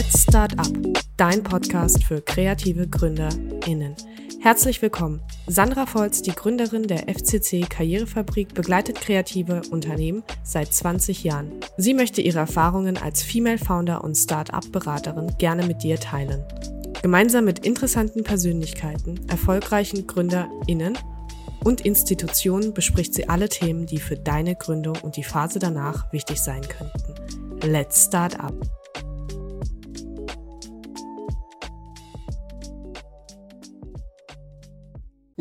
Let's Start Up, dein Podcast für kreative GründerInnen. Herzlich willkommen. Sandra Volz, die Gründerin der FCC Karrierefabrik, begleitet kreative Unternehmen seit 20 Jahren. Sie möchte ihre Erfahrungen als Female Founder und Start-up-Beraterin gerne mit dir teilen. Gemeinsam mit interessanten Persönlichkeiten, erfolgreichen GründerInnen und Institutionen bespricht sie alle Themen, die für deine Gründung und die Phase danach wichtig sein könnten. Let's Start Up.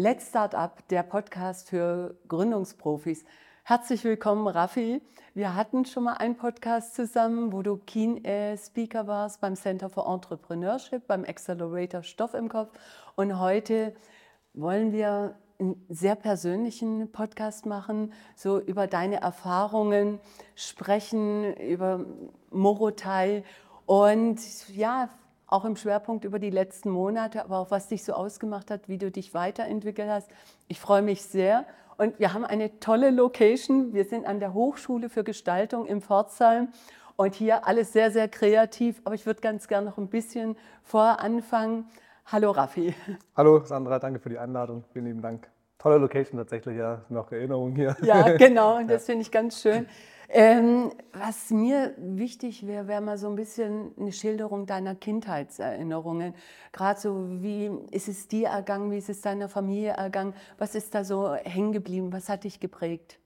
Let's Start Up, der Podcast für Gründungsprofis. Herzlich willkommen, Raffi. Wir hatten schon mal einen Podcast zusammen, wo du Keen äh, Speaker warst beim Center for Entrepreneurship, beim Accelerator Stoff im Kopf. Und heute wollen wir einen sehr persönlichen Podcast machen, so über deine Erfahrungen sprechen, über Morotai und ja, auch im Schwerpunkt über die letzten Monate, aber auch was dich so ausgemacht hat, wie du dich weiterentwickelt hast. Ich freue mich sehr. Und wir haben eine tolle Location. Wir sind an der Hochschule für Gestaltung im Pforzheim. Und hier alles sehr, sehr kreativ. Aber ich würde ganz gerne noch ein bisschen vorher anfangen. Hallo Raffi. Hallo Sandra, danke für die Einladung. Vielen lieben Dank. Tolle Location tatsächlich, ja, noch Erinnerungen hier. Ja, genau, und das finde ich ganz schön. Ähm, was mir wichtig wäre, wäre mal so ein bisschen eine Schilderung deiner Kindheitserinnerungen. Gerade so, wie ist es dir ergangen, wie ist es deiner Familie ergangen? Was ist da so hängen geblieben? Was hat dich geprägt?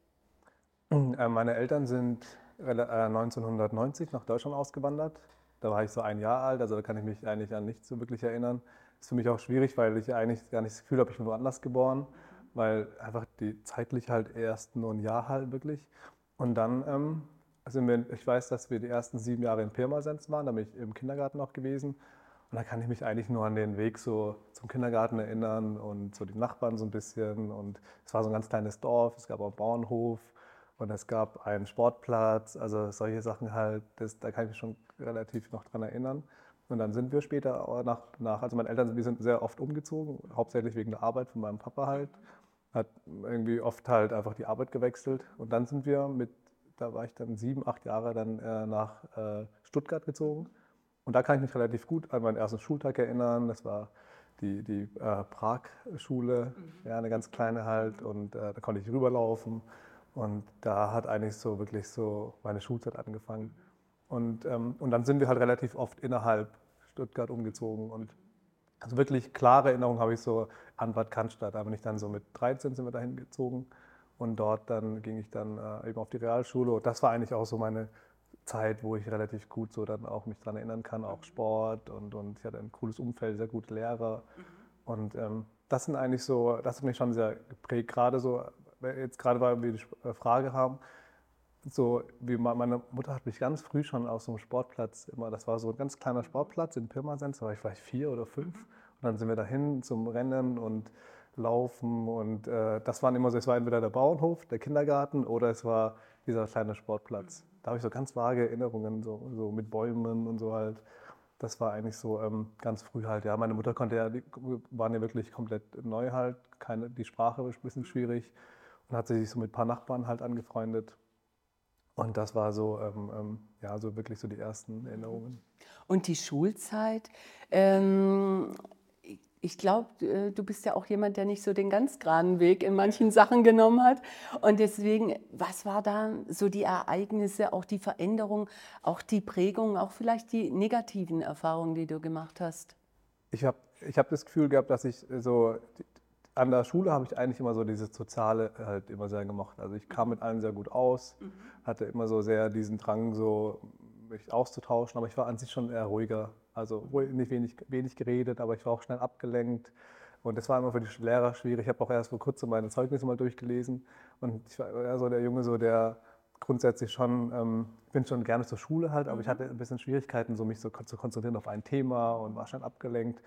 Äh, meine Eltern sind 1990 äh, nach Deutschland ausgewandert. Da war ich so ein Jahr alt, also da kann ich mich eigentlich an nichts so wirklich erinnern. Ist für mich auch schwierig, weil ich eigentlich gar nicht das Gefühl habe, ich bin woanders geboren, weil einfach die zeitlich halt erst nur ein Jahr halt wirklich. Und dann ähm, sind wir, ich weiß, dass wir die ersten sieben Jahre in Pirmasens waren, da bin ich im Kindergarten auch gewesen. Und da kann ich mich eigentlich nur an den Weg so zum Kindergarten erinnern und so die Nachbarn so ein bisschen. Und es war so ein ganz kleines Dorf, es gab auch einen Bauernhof und es gab einen Sportplatz, also solche Sachen halt, das, da kann ich mich schon relativ noch dran erinnern. Und dann sind wir später nach, nach also meine Eltern, wir sind sehr oft umgezogen, hauptsächlich wegen der Arbeit von meinem Papa halt hat irgendwie oft halt einfach die Arbeit gewechselt. Und dann sind wir mit, da war ich dann sieben, acht Jahre dann äh, nach äh, Stuttgart gezogen. Und da kann ich mich relativ gut an meinen ersten Schultag erinnern. Das war die, die äh, Prag-Schule, mhm. ja, eine ganz kleine halt. Und äh, da konnte ich rüberlaufen. Und da hat eigentlich so wirklich so meine Schulzeit angefangen. Und, ähm, und dann sind wir halt relativ oft innerhalb Stuttgart umgezogen. Und also wirklich klare Erinnerungen habe ich so an Bad Cannstatt. Da bin ich dann so mit 13 sind wir dahin gezogen und dort dann ging ich dann äh, eben auf die Realschule. Und das war eigentlich auch so meine Zeit, wo ich relativ gut so dann auch mich daran erinnern kann, auch Sport und, und ich hatte ein cooles Umfeld, sehr gute Lehrer. Mhm. Und ähm, das sind eigentlich so, das hat mich schon sehr geprägt, gerade so, jetzt gerade weil wir die äh, Frage haben, so wie meine Mutter hat mich ganz früh schon auf so einem Sportplatz immer, das war so ein ganz kleiner Sportplatz in Pirmasens, da war ich vielleicht vier oder fünf. Und dann sind wir dahin zum Rennen und Laufen und äh, das waren immer so, es war entweder der Bauernhof, der Kindergarten oder es war dieser kleine Sportplatz. Da habe ich so ganz vage Erinnerungen, so, so mit Bäumen und so halt. Das war eigentlich so ähm, ganz früh halt, ja. Meine Mutter konnte ja, die waren ja wirklich komplett neu halt, keine, die Sprache war ein bisschen schwierig und hat sich so mit ein paar Nachbarn halt angefreundet. Und das war so, ähm, ähm, ja, so wirklich so die ersten Erinnerungen. Und die Schulzeit, ähm, ich glaube, äh, du bist ja auch jemand, der nicht so den ganz geraden Weg in manchen Sachen genommen hat. Und deswegen, was war da so die Ereignisse, auch die Veränderung, auch die Prägung, auch vielleicht die negativen Erfahrungen, die du gemacht hast? Ich habe ich hab das Gefühl gehabt, dass ich so an der Schule habe ich eigentlich immer so dieses Soziale halt immer sehr gemocht. Also ich kam mit allen sehr gut aus, mhm. hatte immer so sehr diesen Drang, so mich auszutauschen, aber ich war an sich schon eher ruhiger. Also nicht wenig, wenig geredet, aber ich war auch schnell abgelenkt. Und das war immer für die Lehrer schwierig. Ich habe auch erst vor kurzem meine Zeugnisse mal durchgelesen. Und ich war eher so der Junge, so der grundsätzlich schon, ähm, bin schon gerne zur Schule halt, aber mhm. ich hatte ein bisschen Schwierigkeiten, so mich so zu konzentrieren auf ein Thema und war schnell abgelenkt.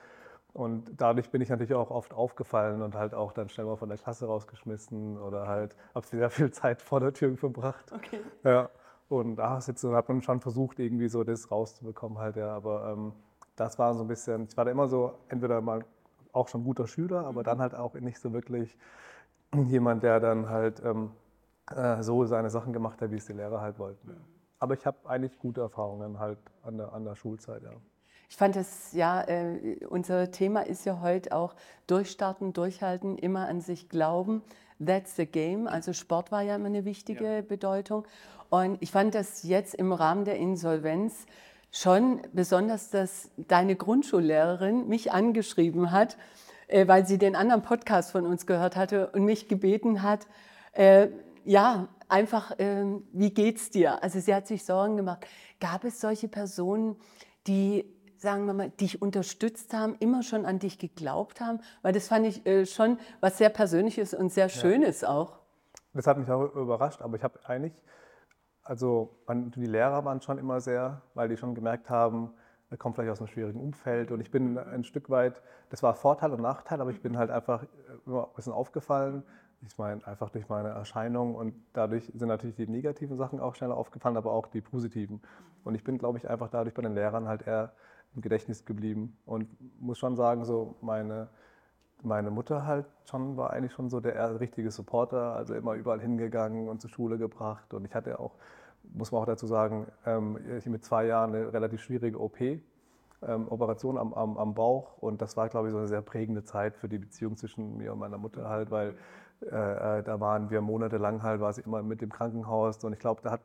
Und dadurch bin ich natürlich auch oft aufgefallen und halt auch dann schnell mal von der Klasse rausgeschmissen oder halt habe sehr viel Zeit vor der Tür verbracht. Okay. Ja. Und da hat man schon versucht, irgendwie so das rauszubekommen halt, ja. Aber ähm, das war so ein bisschen, ich war da immer so, entweder mal auch schon guter Schüler, aber dann halt auch nicht so wirklich jemand, der dann halt ähm, äh, so seine Sachen gemacht hat, wie es die Lehrer halt wollten. Aber ich habe eigentlich gute Erfahrungen halt an der, an der Schulzeit, ja. Ich fand das, ja, äh, unser Thema ist ja heute auch durchstarten, durchhalten, immer an sich glauben. That's the game. Also Sport war ja immer eine wichtige ja. Bedeutung. Und ich fand das jetzt im Rahmen der Insolvenz schon besonders, dass deine Grundschullehrerin mich angeschrieben hat, äh, weil sie den anderen Podcast von uns gehört hatte und mich gebeten hat, äh, ja, einfach, äh, wie geht's dir? Also sie hat sich Sorgen gemacht. Gab es solche Personen, die sagen wir mal, dich unterstützt haben, immer schon an dich geglaubt haben? Weil das fand ich äh, schon was sehr Persönliches und sehr Schönes ja. auch. Das hat mich auch überrascht, aber ich habe eigentlich, also die Lehrer waren schon immer sehr, weil die schon gemerkt haben, er kommt vielleicht aus einem schwierigen Umfeld und ich bin ein Stück weit, das war Vorteil und Nachteil, aber ich bin halt einfach immer ein bisschen aufgefallen. Ich meine, einfach durch meine Erscheinung und dadurch sind natürlich die negativen Sachen auch schneller aufgefallen, aber auch die positiven. Und ich bin, glaube ich, einfach dadurch bei den Lehrern halt eher im Gedächtnis geblieben und muss schon sagen, so meine, meine Mutter halt schon war eigentlich schon so der richtige Supporter, also immer überall hingegangen und zur Schule gebracht. Und ich hatte auch, muss man auch dazu sagen, ähm, ich mit zwei Jahren eine relativ schwierige OP, ähm, Operation am, am, am Bauch. Und das war, glaube ich, so eine sehr prägende Zeit für die Beziehung zwischen mir und meiner Mutter halt, weil äh, äh da waren wir monatelang halt, war sie immer mit dem Krankenhaus. Und ich glaube, da hat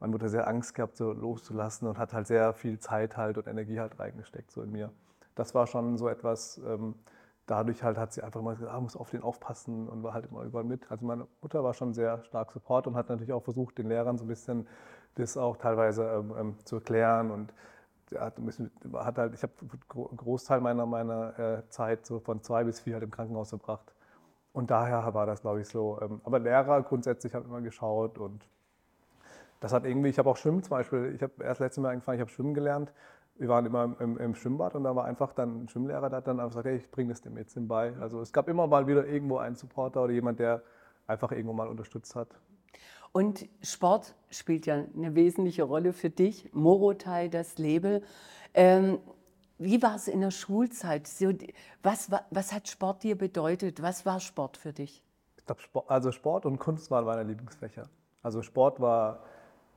meine Mutter sehr Angst gehabt, so loszulassen und hat halt sehr viel Zeit halt und Energie halt reingesteckt so in mir. Das war schon so etwas, ähm, dadurch halt hat sie einfach immer gesagt, ah, muss auf den aufpassen und war halt immer überall mit. Also meine Mutter war schon sehr stark Support und hat natürlich auch versucht, den Lehrern so ein bisschen das auch teilweise ähm, ähm zu erklären und hat, hat halt, ich habe einen Großteil meiner, meiner äh, Zeit so von zwei bis vier halt im Krankenhaus verbracht. Und daher war das, glaube ich, so. Ähm, aber Lehrer grundsätzlich haben immer geschaut und das hat irgendwie, ich habe auch Schwimmen zum Beispiel, ich habe erst letztes Mal angefangen, ich habe Schwimmen gelernt. Wir waren immer im, im, Schwimmbad und da war einfach dann ein Schwimmlehrer, der hat dann einfach gesagt, hey, ich bringe das dem Mädchen bei. Also es gab immer mal wieder irgendwo einen Supporter oder jemand, der einfach irgendwo mal unterstützt hat. Und Sport spielt ja eine wesentliche Rolle für dich, Morotai, das Label. Ähm, wie war es in der Schulzeit? Was, was hat Sport dir bedeutet? Was war Sport für dich? Ich glaube, Sport, also Sport und Kunst waren meine Lieblingsfächer. Also Sport war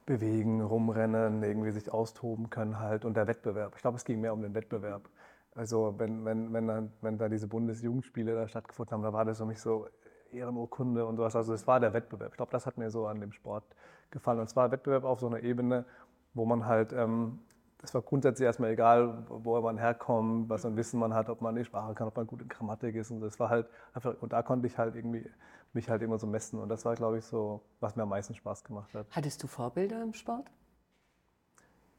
bewegen, rumrennen, irgendwie sich austoben können halt und der Wettbewerb. Ich glaube, es ging mehr um den Wettbewerb. Also wenn, wenn, wenn, dann, wenn da diese Bundesjugendspiele da stattgefunden haben, da war das für mich so Ehrenurkunde und sowas. Also es war der Wettbewerb. Ich glaube, das hat mir so an dem Sport gefallen. Und zwar Wettbewerb auf so einer Ebene, wo man halt, ähm, es war grundsätzlich erstmal egal, wo man herkommt, was ein Wissen man hat, ob man die Sprache kann, ob man gut in Grammatik ist. Und das war halt einfach, und da konnte ich halt irgendwie mich halt immer so messen. Und das war, glaube ich, so, was mir am meisten Spaß gemacht hat. Hattest du Vorbilder im Sport?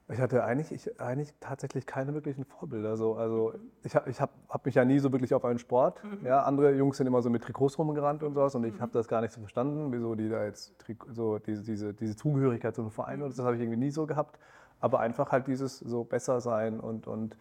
Ich hatte eigentlich, ich, eigentlich tatsächlich keine wirklichen Vorbilder. So. Also ich, ich habe hab mich ja nie so wirklich auf einen Sport. Mhm. Ja, andere Jungs sind immer so mit Trikots rumgerannt und sowas und ich mhm. habe das gar nicht so verstanden, wieso die da jetzt so diese, diese, diese Zugehörigkeit zu einem Verein und das habe ich irgendwie nie so gehabt. Aber einfach halt dieses so besser sein und, und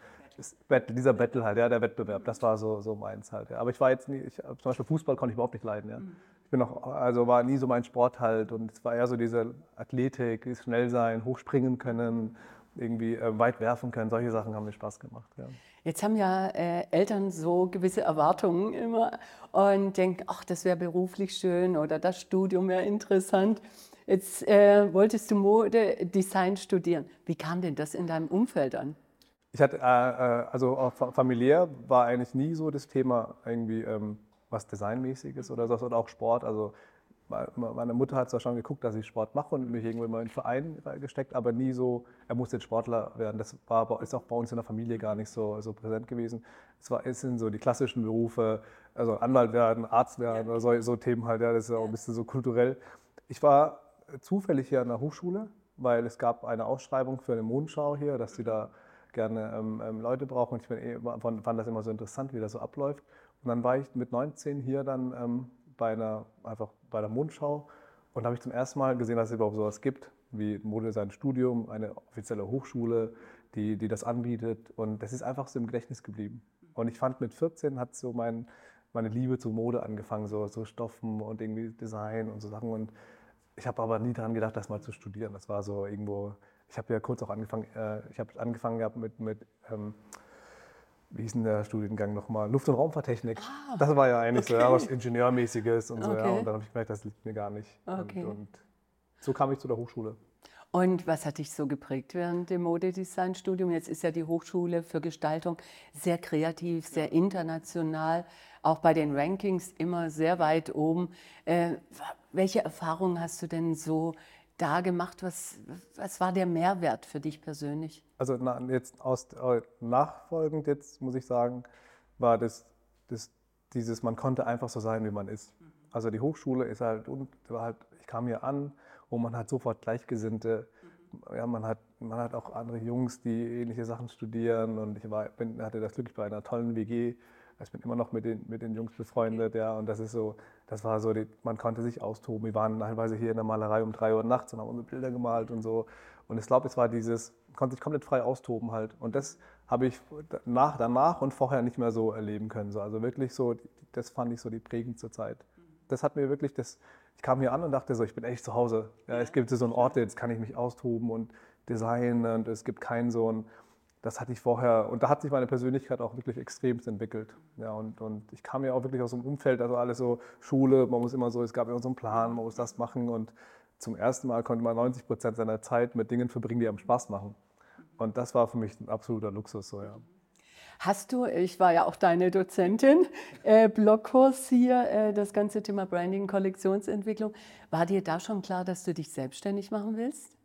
Battle, dieser Battle halt, ja, der Wettbewerb, das war so, so meins halt. Ja. Aber ich war jetzt nie, ich, zum Beispiel Fußball konnte ich überhaupt nicht leiden. Ja. Mhm. Ich bin noch, also war nie so mein Sport halt und es war eher so diese Athletik, dieses Schnellsein, hochspringen können, irgendwie äh, weit werfen können. Solche Sachen haben mir Spaß gemacht. Ja. Jetzt haben ja äh, Eltern so gewisse Erwartungen immer und denken, ach, das wäre beruflich schön oder das Studium wäre interessant. Jetzt äh, wolltest du Modedesign studieren. Wie kam denn das in deinem Umfeld an? Ich hatte, äh, äh also familiär war eigentlich nie so das Thema irgendwie ähm, was Designmäßiges oder so, oder auch Sport. Also meine Mutter hat zwar schon geguckt, dass ich Sport mache und mich irgendwann mal in den Verein gesteckt, aber nie so, er muss jetzt Sportler werden. Das war, ist auch bei uns in der Familie gar nicht so, so präsent gewesen. Es, war, es sind so die klassischen Berufe, also Anwalt werden, Arzt werden oder so, so Themen halt, ja, das ist ja auch ein bisschen so kulturell. Ich war zufällig hier an der Hochschule, weil es gab eine Ausschreibung für eine Mondschau hier, dass sie da gerne ähm, ähm, Leute brauchen. Und ich bin eh, fand, das immer so interessant, wie das so abläuft. Und dann war ich mit 19 hier dann ähm, bei einer, einfach bei der Mondschau und habe ich zum ersten Mal gesehen, dass es überhaupt sowas gibt, wie Modedesign Studium, eine offizielle Hochschule, die, die das anbietet. Und das ist einfach so im Gedächtnis geblieben. Und ich fand, mit 14 hat so mein, meine Liebe zur Mode angefangen, so, so Stoffen und irgendwie Design und so Sachen. Und ich habe aber nie daran gedacht, das mal zu studieren. Das war so irgendwo, ich habe ja kurz auch angefangen, äh, ich habe angefangen gehabt mit, mit ähm, wie hieß denn der Studiengang nochmal? Luft- und Raumfahrttechnik. Ah, das war ja eigentlich okay. so ja, was Ingenieurmäßiges und so. Okay. Ja, und dann habe ich gemerkt, das liegt mir gar nicht. Okay. Und, und, so kam ich zu der Hochschule. Und was hat dich so geprägt während dem Modedesignstudium? Jetzt ist ja die Hochschule für Gestaltung sehr kreativ, sehr international, auch bei den Rankings immer sehr weit oben. Äh, welche Erfahrungen hast du denn so da gemacht? Was, was war der Mehrwert für dich persönlich? Also jetzt aus, äh, nachfolgend jetzt muss ich sagen, war das, das dieses, man konnte einfach so sein, wie man ist. Also die Hochschule ist halt, und war halt, ich kam hier an und man hat sofort Gleichgesinnte. Ja, man hat, man hat auch andere Jungs, die ähnliche Sachen studieren und ich war, bin, hatte das Glück, bei einer tollen WG. Ich bin immer noch mit den, mit den Jungs befreundet, ja, und das ist so, das war so, die, man konnte sich austoben. Wir waren teilweise hier in der Malerei um drei Uhr nachts und haben unsere Bilder gemalt und so. Und ich glaube, es war dieses, man konnte sich komplett frei austoben halt. Und das habe ich nach, danach und vorher nicht mehr so erleben können. So. Also wirklich so, das fand ich so die prägendste Zeit. Das hat mir wirklich, das, ich kam hier an und dachte so, ich bin echt zu Hause. Ja, es gibt so einen Ort, jetzt kann ich mich austoben und designen und es gibt keinen so ein, das hatte ich vorher, und da hat sich meine Persönlichkeit auch wirklich extremst entwickelt. Ja, und, und ich kam ja auch wirklich aus einem Umfeld, also alles so Schule, man muss immer so, es gab immer so einen Plan, man muss das machen und zum ersten Mal konnte man 90 Prozent seiner Zeit mit Dingen verbringen, die einem Spaß machen. Und das war für mich ein absoluter Luxus. So, ja. Hast du, ich war ja auch deine Dozentin, äh, Blogkurs hier, äh, das ganze Thema Branding, Kollektionsentwicklung. War dir da schon klar, dass du dich selbstständig machen willst?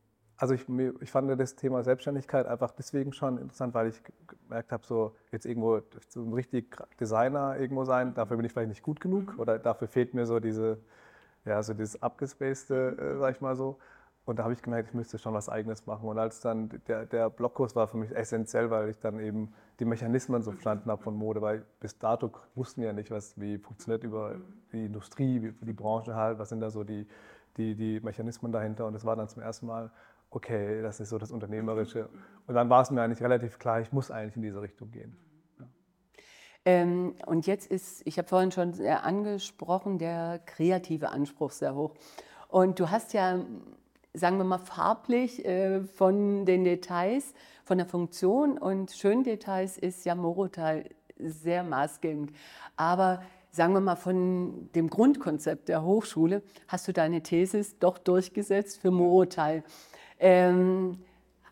Also ich, ich fand das Thema Selbstständigkeit einfach deswegen schon interessant, weil ich gemerkt habe, so jetzt irgendwo so ein richtig Designer irgendwo sein, dafür bin ich vielleicht nicht gut genug oder dafür fehlt mir so diese, ja, so dieses abgespacede, äh, sag ich mal so. Und da habe ich gemerkt, ich müsste schon was Eigenes machen. Und als dann der, der Blogkurs war für mich essentiell, weil ich dann eben die Mechanismen so verstanden habe von Mode, weil bis dato wussten wir ja nicht, was, wie funktioniert über die Industrie, wie die Branche halt, was sind da so die, die, die Mechanismen dahinter. Und das war dann zum ersten Mal, okay, das ist so das Unternehmerische. Und dann war es mir eigentlich relativ klar, ich muss eigentlich in diese Richtung gehen. Ähm, und jetzt ist, ich habe vorhin schon angesprochen, der kreative Anspruch sehr hoch. Und du hast ja sagen wir mal, farblich äh, von den Details, von der Funktion und schönen Details ist ja Morotal sehr maßgebend. Aber sagen wir mal, von dem Grundkonzept der Hochschule hast du deine Thesis doch durchgesetzt für Morotal. Ähm,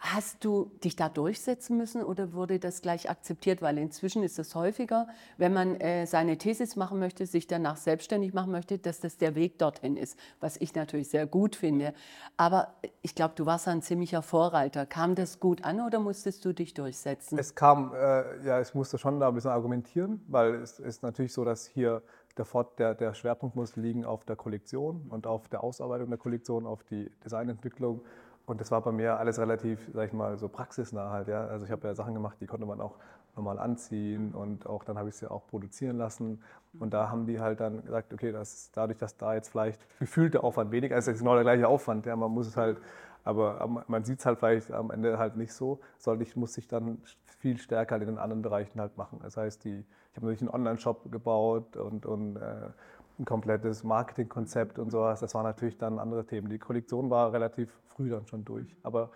Hast du dich da durchsetzen müssen oder wurde das gleich akzeptiert? Weil inzwischen ist es häufiger, wenn man äh, seine Thesis machen möchte, sich danach selbstständig machen möchte, dass das der Weg dorthin ist, was ich natürlich sehr gut finde. Aber ich glaube, du warst ein ziemlicher Vorreiter. Kam das gut an oder musstest du dich durchsetzen? Es kam, äh, ja, ich musste schon da ein bisschen argumentieren, weil es ist natürlich so, dass hier der, der, der Schwerpunkt muss liegen auf der Kollektion und auf der Ausarbeitung der Kollektion, auf die Designentwicklung und das war bei mir alles relativ, sag ich mal, so praxisnah halt. Ja? Also ich habe ja Sachen gemacht, die konnte man auch normal anziehen und auch dann habe ich sie auch produzieren lassen. Und da haben die halt dann gesagt, okay, das dadurch, dass da jetzt vielleicht gefühlt der Aufwand weniger ist, ist genau der gleiche Aufwand. Ja? Man muss es halt, aber man sieht es halt vielleicht am Ende halt nicht so, sondern ich muss sich dann viel stärker in den anderen Bereichen halt machen. Das heißt, die, ich habe natürlich einen Online-Shop gebaut und, und äh, ein komplettes Marketingkonzept und sowas. Das waren natürlich dann andere Themen. Die Kollektion war relativ früh dann schon durch. Aber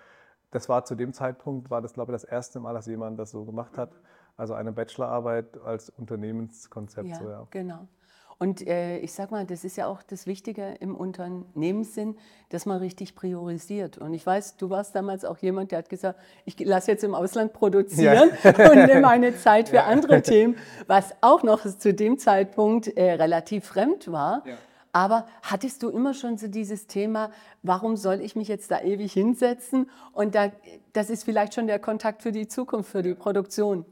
das war zu dem Zeitpunkt, war das, glaube ich, das erste Mal, dass jemand das so gemacht hat. Also eine Bachelorarbeit als Unternehmenskonzept. Ja, so, ja. genau. Und äh, ich sage mal, das ist ja auch das Wichtige im Unternehmenssinn, dass man richtig priorisiert. Und ich weiß, du warst damals auch jemand, der hat gesagt, ich lasse jetzt im Ausland produzieren ja. und nehme meine Zeit für ja. andere Themen, was auch noch zu dem Zeitpunkt äh, relativ fremd war. Ja. Aber hattest du immer schon so dieses Thema, warum soll ich mich jetzt da ewig hinsetzen? Und da, das ist vielleicht schon der Kontakt für die Zukunft, für die Produktion.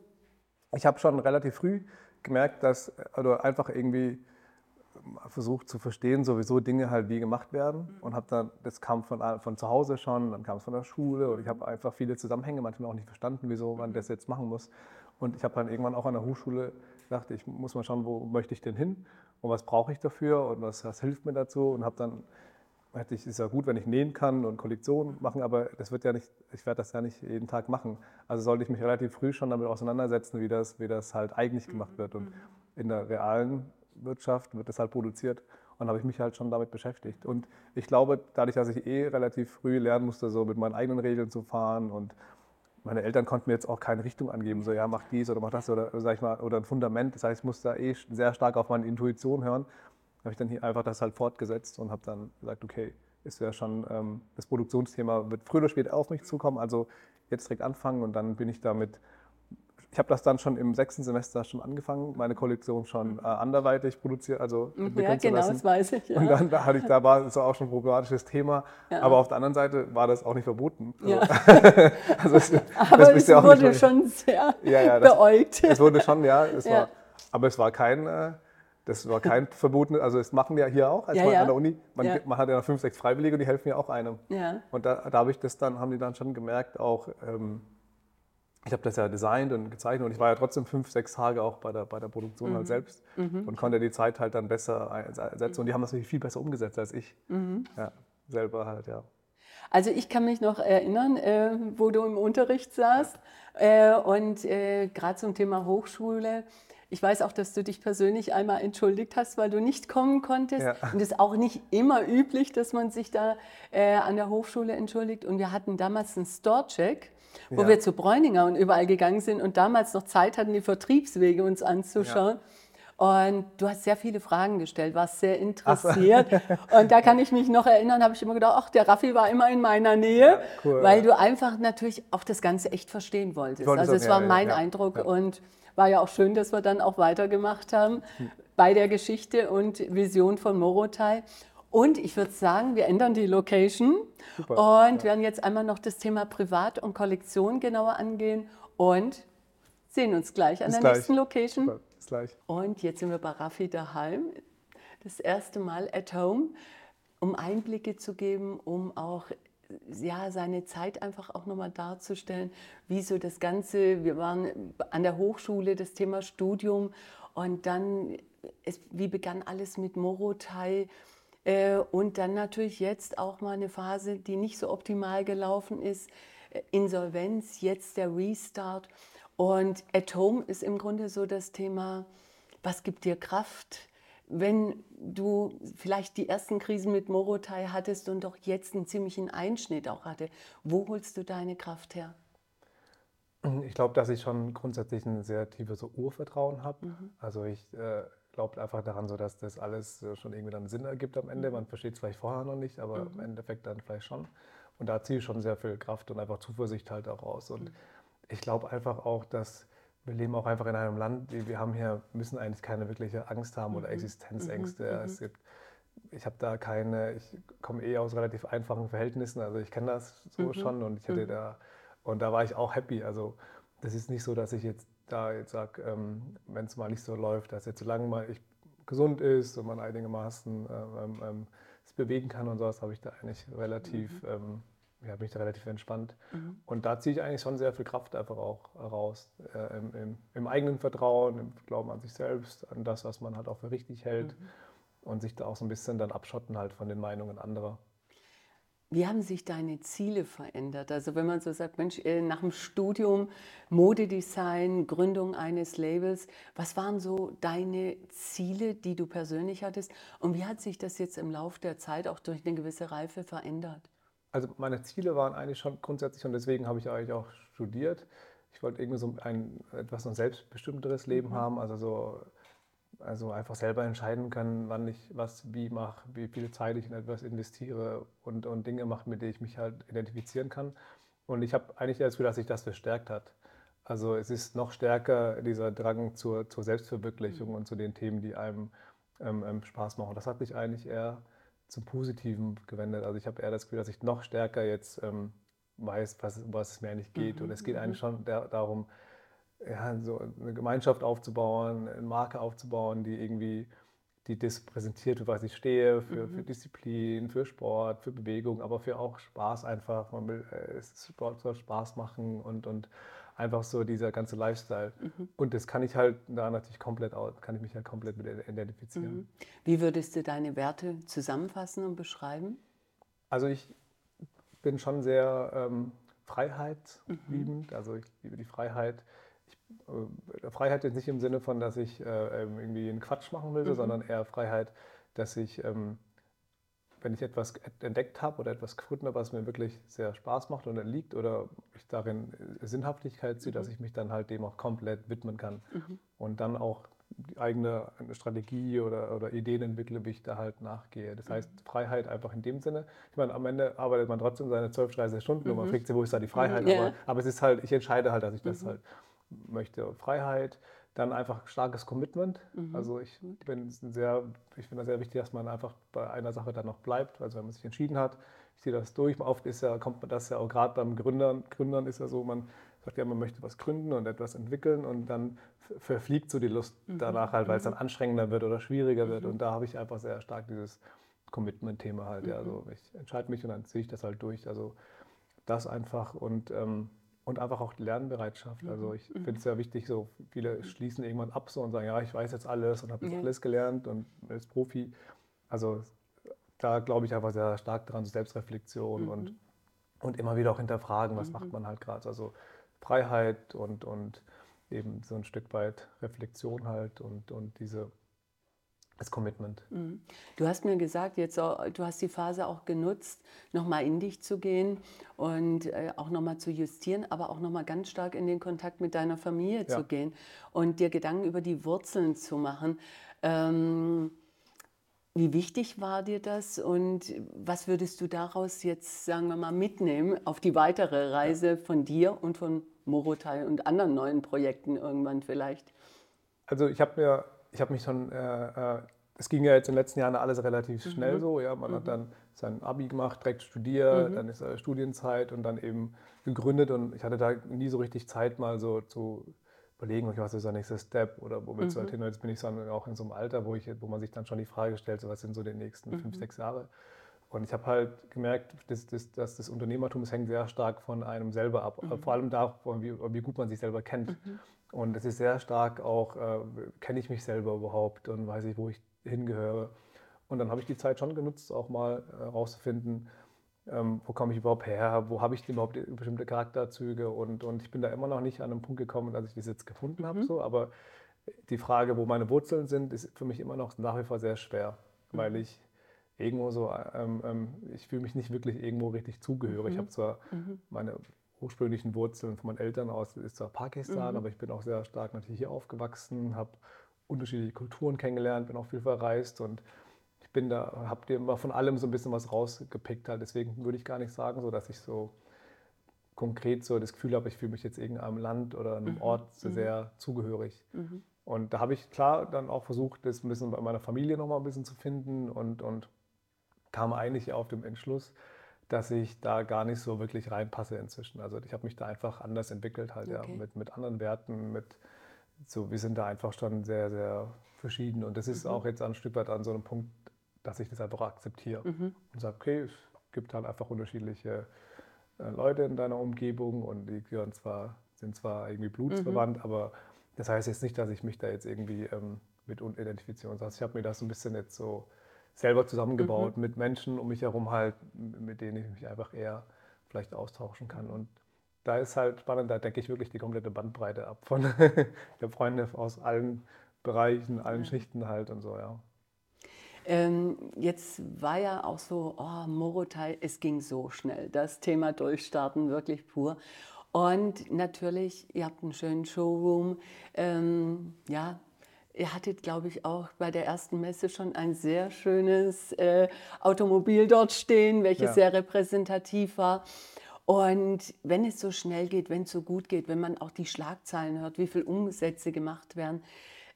Ich habe schon relativ früh gemerkt, dass also einfach irgendwie versucht zu verstehen, sowieso Dinge halt wie gemacht werden mhm. und habe dann, das kam von, von zu Hause schon, dann kam es von der Schule und ich habe einfach viele Zusammenhänge manchmal auch nicht verstanden, wieso man das jetzt machen muss. Und ich habe dann irgendwann auch an der Hochschule gedacht, ich muss mal schauen, wo möchte ich denn hin und was brauche ich dafür und was, was hilft mir dazu und habe dann hätte ich, ist ja gut, wenn ich nähen kann und Kollektionen machen, aber das wird ja nicht, ich werde das ja nicht jeden Tag machen. Also sollte ich mich relativ früh schon damit auseinandersetzen, wie das, wie das halt eigentlich gemacht wird. Und mhm. in der realen Wirtschaft wird das halt produziert. Und habe ich mich halt schon damit beschäftigt. Und ich glaube, dadurch, dass ich eh relativ früh lernen musste, so mit meinen eigenen Regeln zu fahren und meine Eltern konnten mir jetzt auch keine Richtung angeben, so ja, mach dies oder mach das oder sag ich mal, oder ein Fundament. Das heißt, ich musste da eh sehr stark auf meine Intuition hören. Habe ich dann hier einfach das halt fortgesetzt und habe dann gesagt, okay, ist ja schon, ähm, das Produktionsthema wird früher oder später auf mich zukommen. Also jetzt direkt anfangen und dann bin ich damit ich habe das dann schon im sechsten Semester schon angefangen, meine Kollektion schon äh, anderweitig produziert, also mhm. ja, genau, lassen. das weiß ich. Ja. Und dann da hatte ich, da war es auch schon ein problematisches Thema, ja. aber auf der anderen Seite war das auch nicht verboten. Also, ja. also es, aber es ja wurde schon sehr ja, ja, das, beäugt. Es wurde schon, ja, es war, aber es war kein, äh, das war kein verboten, also das machen wir hier auch als ja, an der Uni. Man, man, hat ja fünf, sechs Freiwillige und die helfen ja auch einem. Ja. Und da, da habe ich das dann, haben die dann schon gemerkt, auch ähm, ich habe das ja designt und gezeichnet und ich war ja trotzdem fünf, sechs Tage auch bei der, bei der Produktion halt mhm. halt selbst mhm. und konnte die Zeit halt dann besser einsetzen. Und die haben das natürlich viel besser umgesetzt als ich. Mhm. Ja, selber halt, ja. Also ich kann mich noch erinnern, äh, wo du im Unterricht saßt äh, und äh, gerade zum Thema Hochschule. Ich weiß auch, dass du dich persönlich einmal entschuldigt hast, weil du nicht kommen konntest. Ja. Und es ist auch nicht immer üblich, dass man sich da äh, an der Hochschule entschuldigt. Und wir hatten damals einen Store-Check wo ja. wir zu Bräuninger und überall gegangen sind und damals noch Zeit hatten, die Vertriebswege uns anzuschauen. Ja. Und du hast sehr viele Fragen gestellt, warst sehr interessiert. So. Und da kann ich mich noch erinnern, habe ich immer gedacht, ach, der Raffi war immer in meiner Nähe, ja, cool, weil du einfach natürlich auch das Ganze echt verstehen wolltest. Also es war mein Eindruck und war ja auch schön, dass wir dann auch weitergemacht haben hm. bei der Geschichte und Vision von Morotai. Und ich würde sagen, wir ändern die Location Super, und ja. werden jetzt einmal noch das Thema Privat und Kollektion genauer angehen und sehen uns gleich an Bis der gleich. nächsten Location. Super. Bis gleich. Und jetzt sind wir bei Raffi daheim, das erste Mal at home, um Einblicke zu geben, um auch ja, seine Zeit einfach auch nochmal darzustellen, wie so das Ganze, wir waren an der Hochschule, das Thema Studium und dann, es, wie begann alles mit Morotai, und dann natürlich jetzt auch mal eine Phase, die nicht so optimal gelaufen ist. Äh, Insolvenz, jetzt der Restart. Und at home ist im Grunde so das Thema, was gibt dir Kraft, wenn du vielleicht die ersten Krisen mit Morotai hattest und doch jetzt einen ziemlichen Einschnitt auch hatte. Wo holst du deine Kraft her? Ich glaube, dass ich schon grundsätzlich ein sehr tiefes Urvertrauen habe. Mhm. Also ich äh, glaubt einfach daran, so dass das alles äh, schon irgendwie dann Sinn ergibt am Ende. Mhm. Man versteht es vielleicht vorher noch nicht, aber mhm. im Endeffekt dann vielleicht schon. Und da ziehe ich schon sehr viel Kraft und einfach Zuversicht halt auch raus. Und mhm. ich glaube einfach auch, dass wir leben auch einfach in einem Land, wir haben hier, müssen eigentlich keine wirkliche Angst haben oder mhm. Existenzängste. Mhm. Es gibt, ich habe da keine, ich komme eh aus relativ einfachen Verhältnissen, also ich kenne das so schon und ich hatte da, und da war ich auch happy. Also das ist nicht so, dass ich jetzt da jetzt sage, ähm, wenn es mal nicht so läuft, dass jetzt solange mal ich gesund ist und man einigermaßen ähm, ähm, es bewegen kann und sowas, habe ich da eigentlich relativ, mhm. ähm, ja, bin ich da relativ entspannt. Mhm. Und da ziehe ich eigentlich schon sehr viel Kraft einfach auch raus. Äh, im, im, im, eigenen Vertrauen, im Glauben an sich selbst, an das, was man halt auch für richtig hält. Mhm. Und sich da auch so ein bisschen dann abschotten halt von den Meinungen anderer. Wie haben sich deine Ziele verändert? Also wenn man so sagt, Mensch, äh, nach dem Studium Modedesign, Gründung eines Labels, was waren so deine Ziele, die du persönlich hattest? Und wie hat sich das jetzt im Laufe der Zeit auch durch eine gewisse Reife verändert? Also meine Ziele waren eigentlich schon grundsätzlich und deswegen habe ich eigentlich auch studiert. Ich wollte irgendwie so ein etwas ein selbstbestimmteres Leben mhm. haben, also so also einfach selber entscheiden können, wann ich was wie mache, wie viel Zeit ich in etwas investiere und, und Dinge mache, mit denen ich mich halt identifizieren kann. Und ich habe eigentlich das Gefühl, dass sich das verstärkt hat. Also es ist noch stärker dieser Drang zur, zur Selbstverwirklichung mhm. und zu den Themen, die einem ähm, ähm, Spaß machen. Das hat sich eigentlich eher zum Positiven gewendet. Also ich habe eher das Gefühl, dass ich noch stärker jetzt ähm, weiß, was, was es mir eigentlich geht. Mhm. Und es geht mhm. eigentlich schon der, darum, ja, so eine Gemeinschaft aufzubauen, eine Marke aufzubauen, die irgendwie die das präsentiert, für was ich stehe, für, mhm. für Disziplin, für Sport, für Bewegung, aber für auch Spaß einfach. Man will, äh, Sport soll Spaß machen und, und einfach so dieser ganze Lifestyle. Mhm. Und das kann ich halt da natürlich komplett, kann ich mich halt komplett mit identifizieren. Mhm. Wie würdest du deine Werte zusammenfassen und beschreiben? Also ich bin schon sehr ähm, freiheitsliebend, mhm. also ich liebe die Freiheit äh, Freiheit jetzt nicht im Sinne von, dass ich äh, ähm, irgendwie einen Quatsch machen will, mhm. sondern eher Freiheit, dass ich, ähm, wenn ich etwas entdeckt habe oder etwas gefunden habe, was mir wirklich sehr Spaß macht und liegt oder ich darin Sinnhaftigkeit sehe, mhm. dass ich mich dann halt dem auch komplett widmen kann. Mhm. Und dann auch eigene eine Strategie oder, oder Ideen entwickle, wie ich da halt nachgehe. Das heißt, Freiheit einfach in dem Sinne. Ich meine, am Ende arbeitet man trotzdem seine 12, 13 Stunden und man fragt sich, wo ist da die Freiheit? Ja. Aber, aber es ist halt, ich entscheide halt, dass ich das halt möchte. Freiheit, dann einfach starkes Commitment. Also ich bin sehr, ich finde sehr wichtig, dass man einfach bei einer Sache dann noch bleibt. Also wenn man sich entschieden hat, ich ziehe das durch. Oft ist ja, kommt man das ja auch gerade beim Gründern, Gründern ist ja so, man sagt ja, man möchte was gründen und etwas entwickeln und dann verfliegt so die Lust danach halt, weil es dann anstrengender wird oder schwieriger wird. Und da habe ich einfach sehr stark dieses Commitment-Thema halt. Ja. Also ich entscheide mich und dann ziehe ich das halt durch. Also das einfach und, ähm, und einfach auch die Lernbereitschaft. Also ich finde es sehr wichtig, so viele schließen irgendwann ab so und sagen, ja, ich weiß jetzt alles und habe jetzt Ja. alles gelernt und als Profi. Also da glaube ich einfach sehr stark dran, Selbstreflexion und, und immer wieder auch hinterfragen, was macht man halt gerade. Also Freiheit und, und eben so ein Stück weit Reflexion halt und, und diese, das Commitment. Du hast mir gesagt, jetzt, du hast die Phase auch genutzt, nochmal in dich zu gehen und äh, auch nochmal zu justieren, aber auch nochmal ganz stark in den Kontakt mit deiner Familie Ja. zu gehen und dir Gedanken über die Wurzeln zu machen. Ähm, wie wichtig war dir das und was würdest du daraus jetzt, sagen wir mal, mitnehmen auf die weitere Reise von dir und von Morotai und anderen neuen Projekten irgendwann vielleicht? Also ich habe mir, ich habe mich schon, äh, äh, es ging ja jetzt in den letzten Jahren alles relativ Mhm. schnell so, ja, man hat dann sein Abi gemacht, direkt studiert, Mhm. dann ist äh, Studienzeit und dann eben gegründet und ich hatte da nie so richtig Zeit mal so zu überlegen, okay, was ist der nächste Step oder wo willst du Mhm. halt hin? Und jetzt bin ich dann auch in so einem Alter, wo, ich, wo man sich dann schon die Frage stellt, so, was sind so die nächsten Mhm. fünf, sechs Jahre? Und ich habe halt gemerkt, dass, dass, dass das Unternehmertum das hängt sehr stark von einem selber ab. Mhm. Vor allem davon, wie, wie gut man sich selber kennt. Und es ist sehr stark auch, äh, kenne ich mich selber überhaupt und weiß ich, wo ich hingehöre. Und dann habe ich die Zeit schon genutzt, auch mal herauszufinden, ähm, wo komme ich überhaupt her, wo habe ich überhaupt bestimmte Charakterzüge. Und, und ich bin da immer noch nicht an einem Punkt gekommen, dass ich das jetzt gefunden habe. So. Aber die Frage, wo meine Wurzeln sind, ist für mich immer noch nach wie vor sehr schwer, weil ich irgendwo so, ähm, ähm, ich fühle mich nicht wirklich irgendwo richtig zugehörig. Ich habe zwar meine ursprünglichen Wurzeln von meinen Eltern aus, ist zwar Pakistan, aber ich bin auch sehr stark natürlich hier aufgewachsen, habe unterschiedliche Kulturen kennengelernt, bin auch viel verreist und ich bin da, habe dir immer von allem so ein bisschen was rausgepickt halt. Deswegen würde ich gar nicht sagen, so dass ich so konkret so das Gefühl habe, ich fühle mich jetzt irgendeinem Land oder einem Ort so sehr zugehörig. Und da habe ich klar dann auch versucht, das ein bisschen bei meiner Familie nochmal ein bisschen zu finden und, und kam eigentlich auf den Entschluss, dass ich da gar nicht so wirklich reinpasse inzwischen. Also ich habe mich da einfach anders entwickelt, halt Okay. ja, mit, mit anderen Werten, mit so, wir sind da einfach schon sehr, sehr verschieden. Und das ist auch jetzt ein Stück weit an so einem Punkt, dass ich das einfach akzeptiere und sage, okay, es gibt halt einfach unterschiedliche äh, Leute in deiner Umgebung und die gehören zwar, sind zwar irgendwie blutsverwandt, aber das heißt jetzt nicht, dass ich mich da jetzt irgendwie ähm, mit identifiziere. Das heißt, ich habe mir das ein bisschen jetzt so selber zusammengebaut mit Menschen um mich herum halt, mit denen ich mich einfach eher vielleicht austauschen kann. Und da ist halt spannend, da decke ich wirklich die komplette Bandbreite ab von der Freunde aus allen Bereichen, allen Schichten halt und so, ja. Ähm, jetzt war ja auch so, oh, Morotai, es ging so schnell. Das Thema Durchstarten wirklich pur. Und natürlich, ihr habt einen schönen Showroom. Ähm, ja, ihr hattet, glaube ich, auch bei der ersten Messe schon ein sehr schönes äh, Automobil dort stehen, welches Ja. sehr repräsentativ war. Und wenn es so schnell geht, wenn es so gut geht, wenn man auch die Schlagzeilen hört, wie viele Umsätze gemacht werden,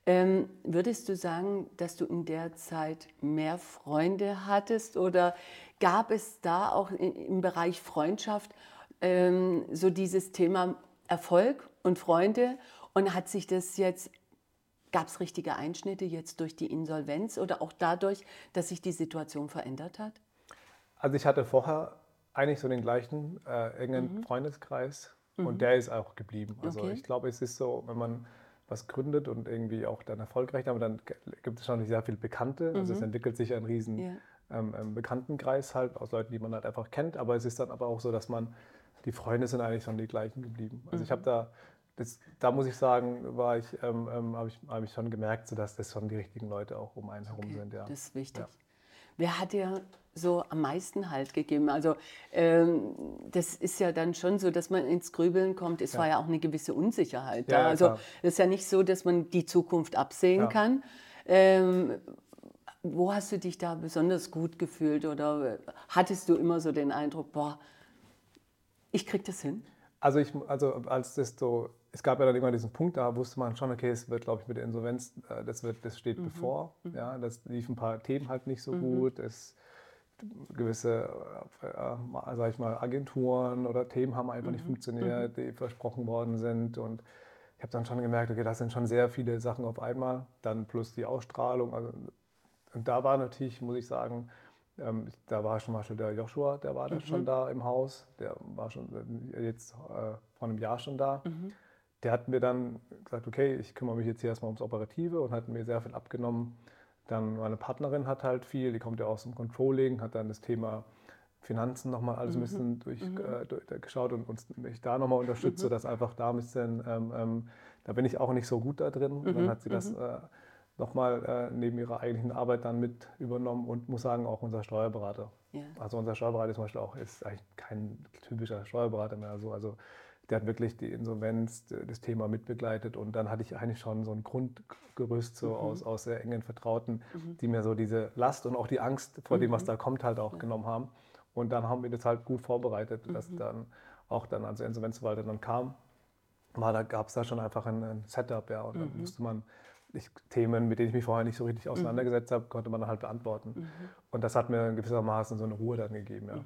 ähm, würdest du sagen, dass du in der Zeit mehr Freunde hattest oder gab es da auch i- im Bereich Freundschaft ähm, so dieses Thema Erfolg und Freunde und hat sich das jetzt, gab es richtige Einschnitte jetzt durch die Insolvenz oder auch dadurch, dass sich die Situation verändert hat? Also ich hatte vorher eigentlich so den gleichen äh, engen Freundeskreis und der ist auch geblieben. Also Okay. ich glaube, es ist so, wenn man was gründet und irgendwie auch dann erfolgreich, aber dann gibt es schon sehr viele Bekannte. Also es entwickelt sich ein riesen Ja. ähm, ähm, Bekanntenkreis halt aus Leuten, die man halt einfach kennt. Aber es ist dann aber auch so, dass man, die Freunde sind eigentlich schon die gleichen geblieben. Also ich habe da, das, da muss ich sagen, war ich, ähm, ähm, habe ich, hab ich schon gemerkt, so dass das schon die richtigen Leute auch um einen herum sind. Ja. Das ist wichtig. Ja. Wer hat dir so am meisten Halt gegeben? Also ähm, das ist ja dann schon so, dass man ins Grübeln kommt. Es Ja. war ja auch eine gewisse Unsicherheit da. ja, Also es ist ja nicht so, dass man die Zukunft absehen kann. Ähm, wo hast du dich da besonders gut gefühlt oder hattest du immer so den Eindruck, boah, ich krieg das hin? Also, ich, also als das so, es gab ja dann irgendwann diesen Punkt, da wusste man schon, okay, es wird, glaube ich, mit der Insolvenz, äh, das, wird, das steht bevor. Ja, das lief ein paar Themen halt nicht so gut. Es, gewisse, äh, äh, sag ich mal, Agenturen oder Themen haben einfach nicht funktioniert, die versprochen worden sind. Und ich habe dann schon gemerkt, okay, das sind schon sehr viele Sachen auf einmal. Dann plus die Ausstrahlung. Also, und da war natürlich, muss ich sagen, ähm, da war zum Beispiel der Joshua, der war da schon da im Haus. Der war schon äh, jetzt äh, vor einem Jahr schon da. Der hat mir dann gesagt, okay, ich kümmere mich jetzt hier erstmal ums Operative und hat mir sehr viel abgenommen. Dann meine Partnerin hat halt viel, die kommt ja aus dem Controlling, hat dann das Thema Finanzen nochmal alles ein bisschen durchgeschaut durch, äh, geschaut und uns, mich da nochmal unterstützt, sodass einfach da ein bisschen, ähm, ähm, da bin ich auch nicht so gut da drin. Und dann hat sie das äh, nochmal äh, neben ihrer eigentlichen Arbeit dann mit übernommen und muss sagen, auch unser Steuerberater. Ja. Also unser Steuerberater zum Beispiel auch ist eigentlich kein typischer Steuerberater mehr. So. Also der hat wirklich die Insolvenz, d- das Thema mitbegleitet. Und dann hatte ich eigentlich schon so ein Grundgerüst so aus, aus sehr engen Vertrauten, die mir so diese Last und auch die Angst vor dem, was da kommt, halt auch genommen haben. Und dann haben wir das halt gut vorbereitet, dass dann auch dann, als Insolvenzverwalter dann kam, war, da gab es da schon einfach ein, ein Setup, ja, und dann musste man ich, Themen, mit denen ich mich vorher nicht so richtig auseinandergesetzt habe, konnte man dann halt beantworten. Und das hat mir gewissermaßen so eine Ruhe dann gegeben, ja.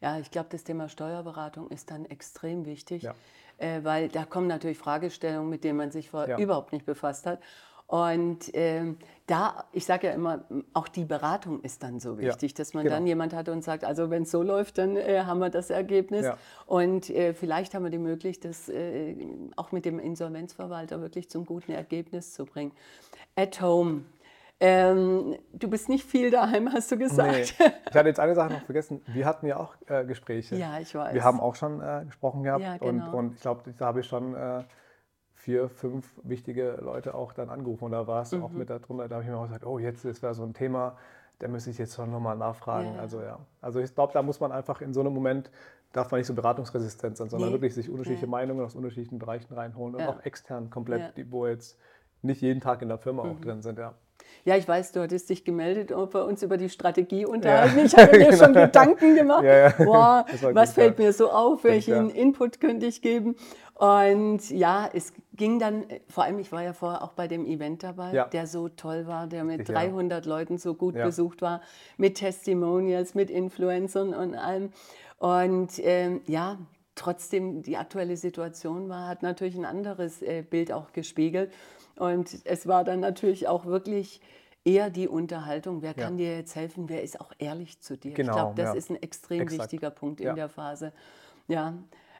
Ja, ich glaube, das Thema Steuerberatung ist dann extrem wichtig, Ja. äh, weil da kommen natürlich Fragestellungen, mit denen man sich vorher Ja. überhaupt nicht befasst hat. Und ähm, da, ich sage ja immer, auch die Beratung ist dann so Ja, wichtig, dass man genau. dann jemand hat und sagt, also wenn es so läuft, dann äh, haben wir das Ergebnis. Ja. Und äh, vielleicht haben wir die Möglichkeit, das äh, auch mit dem Insolvenzverwalter wirklich zum guten Ergebnis zu bringen. At home. Ähm, du bist nicht viel daheim, hast du Nee. gesagt. Ich hatte jetzt eine Sache noch vergessen. Wir hatten ja auch äh, Gespräche. Ja, ich weiß. Wir haben auch schon äh, gesprochen gehabt. Ja, genau. und, und ich glaube, da habe ich schon äh, vier, fünf wichtige Leute auch dann angerufen. Und da war es auch Mhm. mit da drunter. Da habe ich mir auch gesagt, oh, jetzt wäre so ein Thema, da müsste ich jetzt schon nochmal nachfragen. Ja. Also ja. Also ich glaube, da muss man einfach in so einem Moment, darf man nicht so beratungsresistent sein, sondern Nee. wirklich sich unterschiedliche Nee. Meinungen aus unterschiedlichen Bereichen reinholen und Ja. auch extern komplett, die, wo jetzt nicht jeden Tag in der Firma Mhm. auch drin sind. Ja. Ja, ich weiß, du hattest dich gemeldet und bei uns über die Strategie unterhalten. Ich habe mir schon Gedanken gemacht. Ja, ja. War was gut, fällt ja. mir so auf? Welchen ja. Input könnte ich geben? Und ja, es ging dann, vor allem, ich war ja vorher auch bei dem Event dabei, Ja. der so toll war, der mit Richtig, ja. 300 Leuten so gut Ja. besucht war, mit Testimonials, mit Influencern und allem. Und ähm, ja, trotzdem die aktuelle Situation war, hat natürlich ein anderes äh, Bild auch gespiegelt. Und es war dann natürlich auch wirklich eher die Unterhaltung, wer kann dir jetzt helfen, wer ist auch ehrlich zu dir. ich Genau, glaube, das ja. ist ein extrem Exakt. wichtiger Punkt in Ja. der Phase. Ja.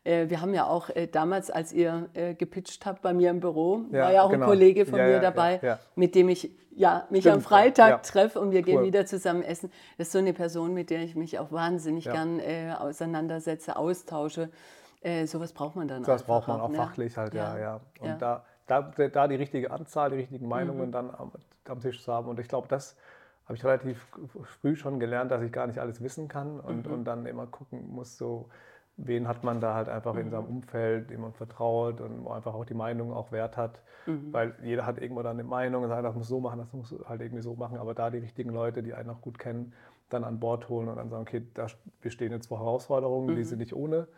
Äh, Wir haben ja auch äh, damals, als ihr äh, gepitcht habt bei mir im Büro, Ja, war ja auch genau. ein Kollege von Ja, mir ja, dabei, ja, ja. mit dem ich ja, mich Stimmt, am Freitag ja. treffe und wir gehen Cool. wieder zusammen essen. Das ist so eine Person, mit der ich mich auch wahnsinnig Ja. gern äh, auseinandersetze, austausche. Äh, sowas braucht man dann Das braucht man auch ne? fachlich halt, ja, ja. Und Ja. Da, da, da die richtige Anzahl, die richtigen Meinungen Mhm. dann am, am Tisch zu haben. Und ich glaube, das habe ich relativ früh schon gelernt, dass ich gar nicht alles wissen kann und, Mhm. und dann immer gucken muss, so, wen hat man da halt einfach Mhm. in seinem Umfeld, dem man vertraut und wo einfach auch die Meinung auch Wert hat. Mhm. Weil jeder hat irgendwo dann eine Meinung und sagt, das muss so machen, das muss halt irgendwie so machen. Aber da die richtigen Leute, die einen auch gut kennen, dann an Bord holen und dann sagen, okay, da bestehen jetzt zwei Herausforderungen, Mhm. die sind nicht ohne.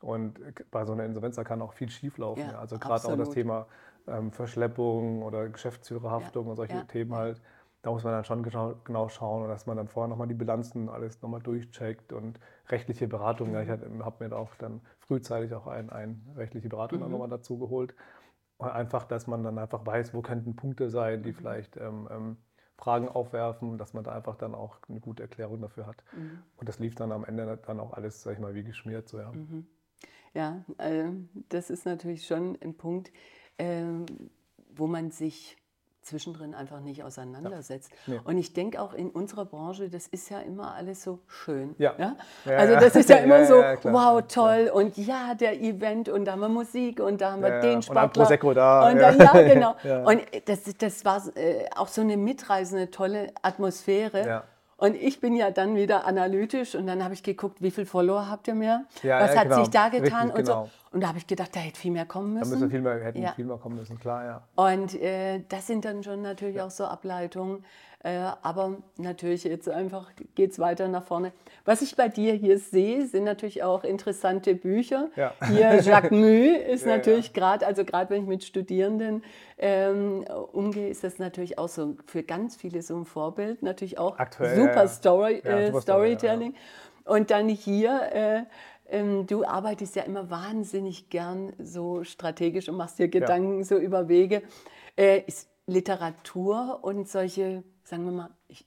Und bei so einer Insolvenz da kann auch viel schieflaufen. Ja, also gerade auch das. Thema ähm, Verschleppung oder Geschäftsführerhaftung Ja, und solche ja, Themen halt. Da muss man dann schon genau, genau schauen und dass man dann vorher nochmal die Bilanzen alles nochmal durchcheckt und rechtliche Beratung. Ja, ich Mhm. habe mir da auch dann frühzeitig auch eine ein rechtliche Beratung Mhm. nochmal dazu geholt. Einfach, dass man dann einfach weiß, wo könnten Punkte sein, Mhm. die vielleicht ähm, ähm, Fragen aufwerfen, dass man da einfach dann auch eine gute Erklärung dafür hat. Mhm. Und das lief dann am Ende dann auch alles, sag ich mal, wie geschmiert. So, ja. Mhm. Ja, äh, das ist natürlich schon ein Punkt, ähm, wo man sich zwischendrin einfach nicht auseinandersetzt. Nee. Und ich denke auch in unserer Branche, das ist ja immer alles so schön. Ja. Ja? Ja, Also ja. das ist ja immer Ja, so, ja, wow, Ja, toll und ja, der Event und da haben wir Musik und da haben wir Ja, ja. den Und Sportler. dann Prosecco da, Und ja. dann, ja, genau. Ja. Und das, das war äh, auch so eine mitreißende, tolle Atmosphäre. Ja. Und ich bin ja dann wieder analytisch und dann habe ich geguckt, wie viele Follower habt ihr mehr? Ja, Was ja, hat genau. sich da getan? Richtig, und, so. genau. Und da habe ich gedacht, da hätte viel mehr kommen Da müssen. müssen wir viel mehr, hätten Ja. viel mehr kommen müssen, klar, ja. Und äh, das sind dann schon natürlich auch so Ableitungen. Äh, aber natürlich jetzt einfach geht es weiter nach vorne. Was ich bei dir hier sehe, sind natürlich auch interessante Bücher. Ja. Hier Jacques Mue ist Ja, natürlich gerade, also gerade wenn ich mit Studierenden ähm, umgehe, ist das natürlich auch so für ganz viele so ein Vorbild. Natürlich auch Aktuell, super ja, ja. Story, Ja, äh, super Story, ja, Storytelling. Und dann hier, äh, du arbeitest ja immer wahnsinnig gern so strategisch und machst dir Gedanken so über Wege. Äh, ist Literatur und solche, sagen wir mal, ich,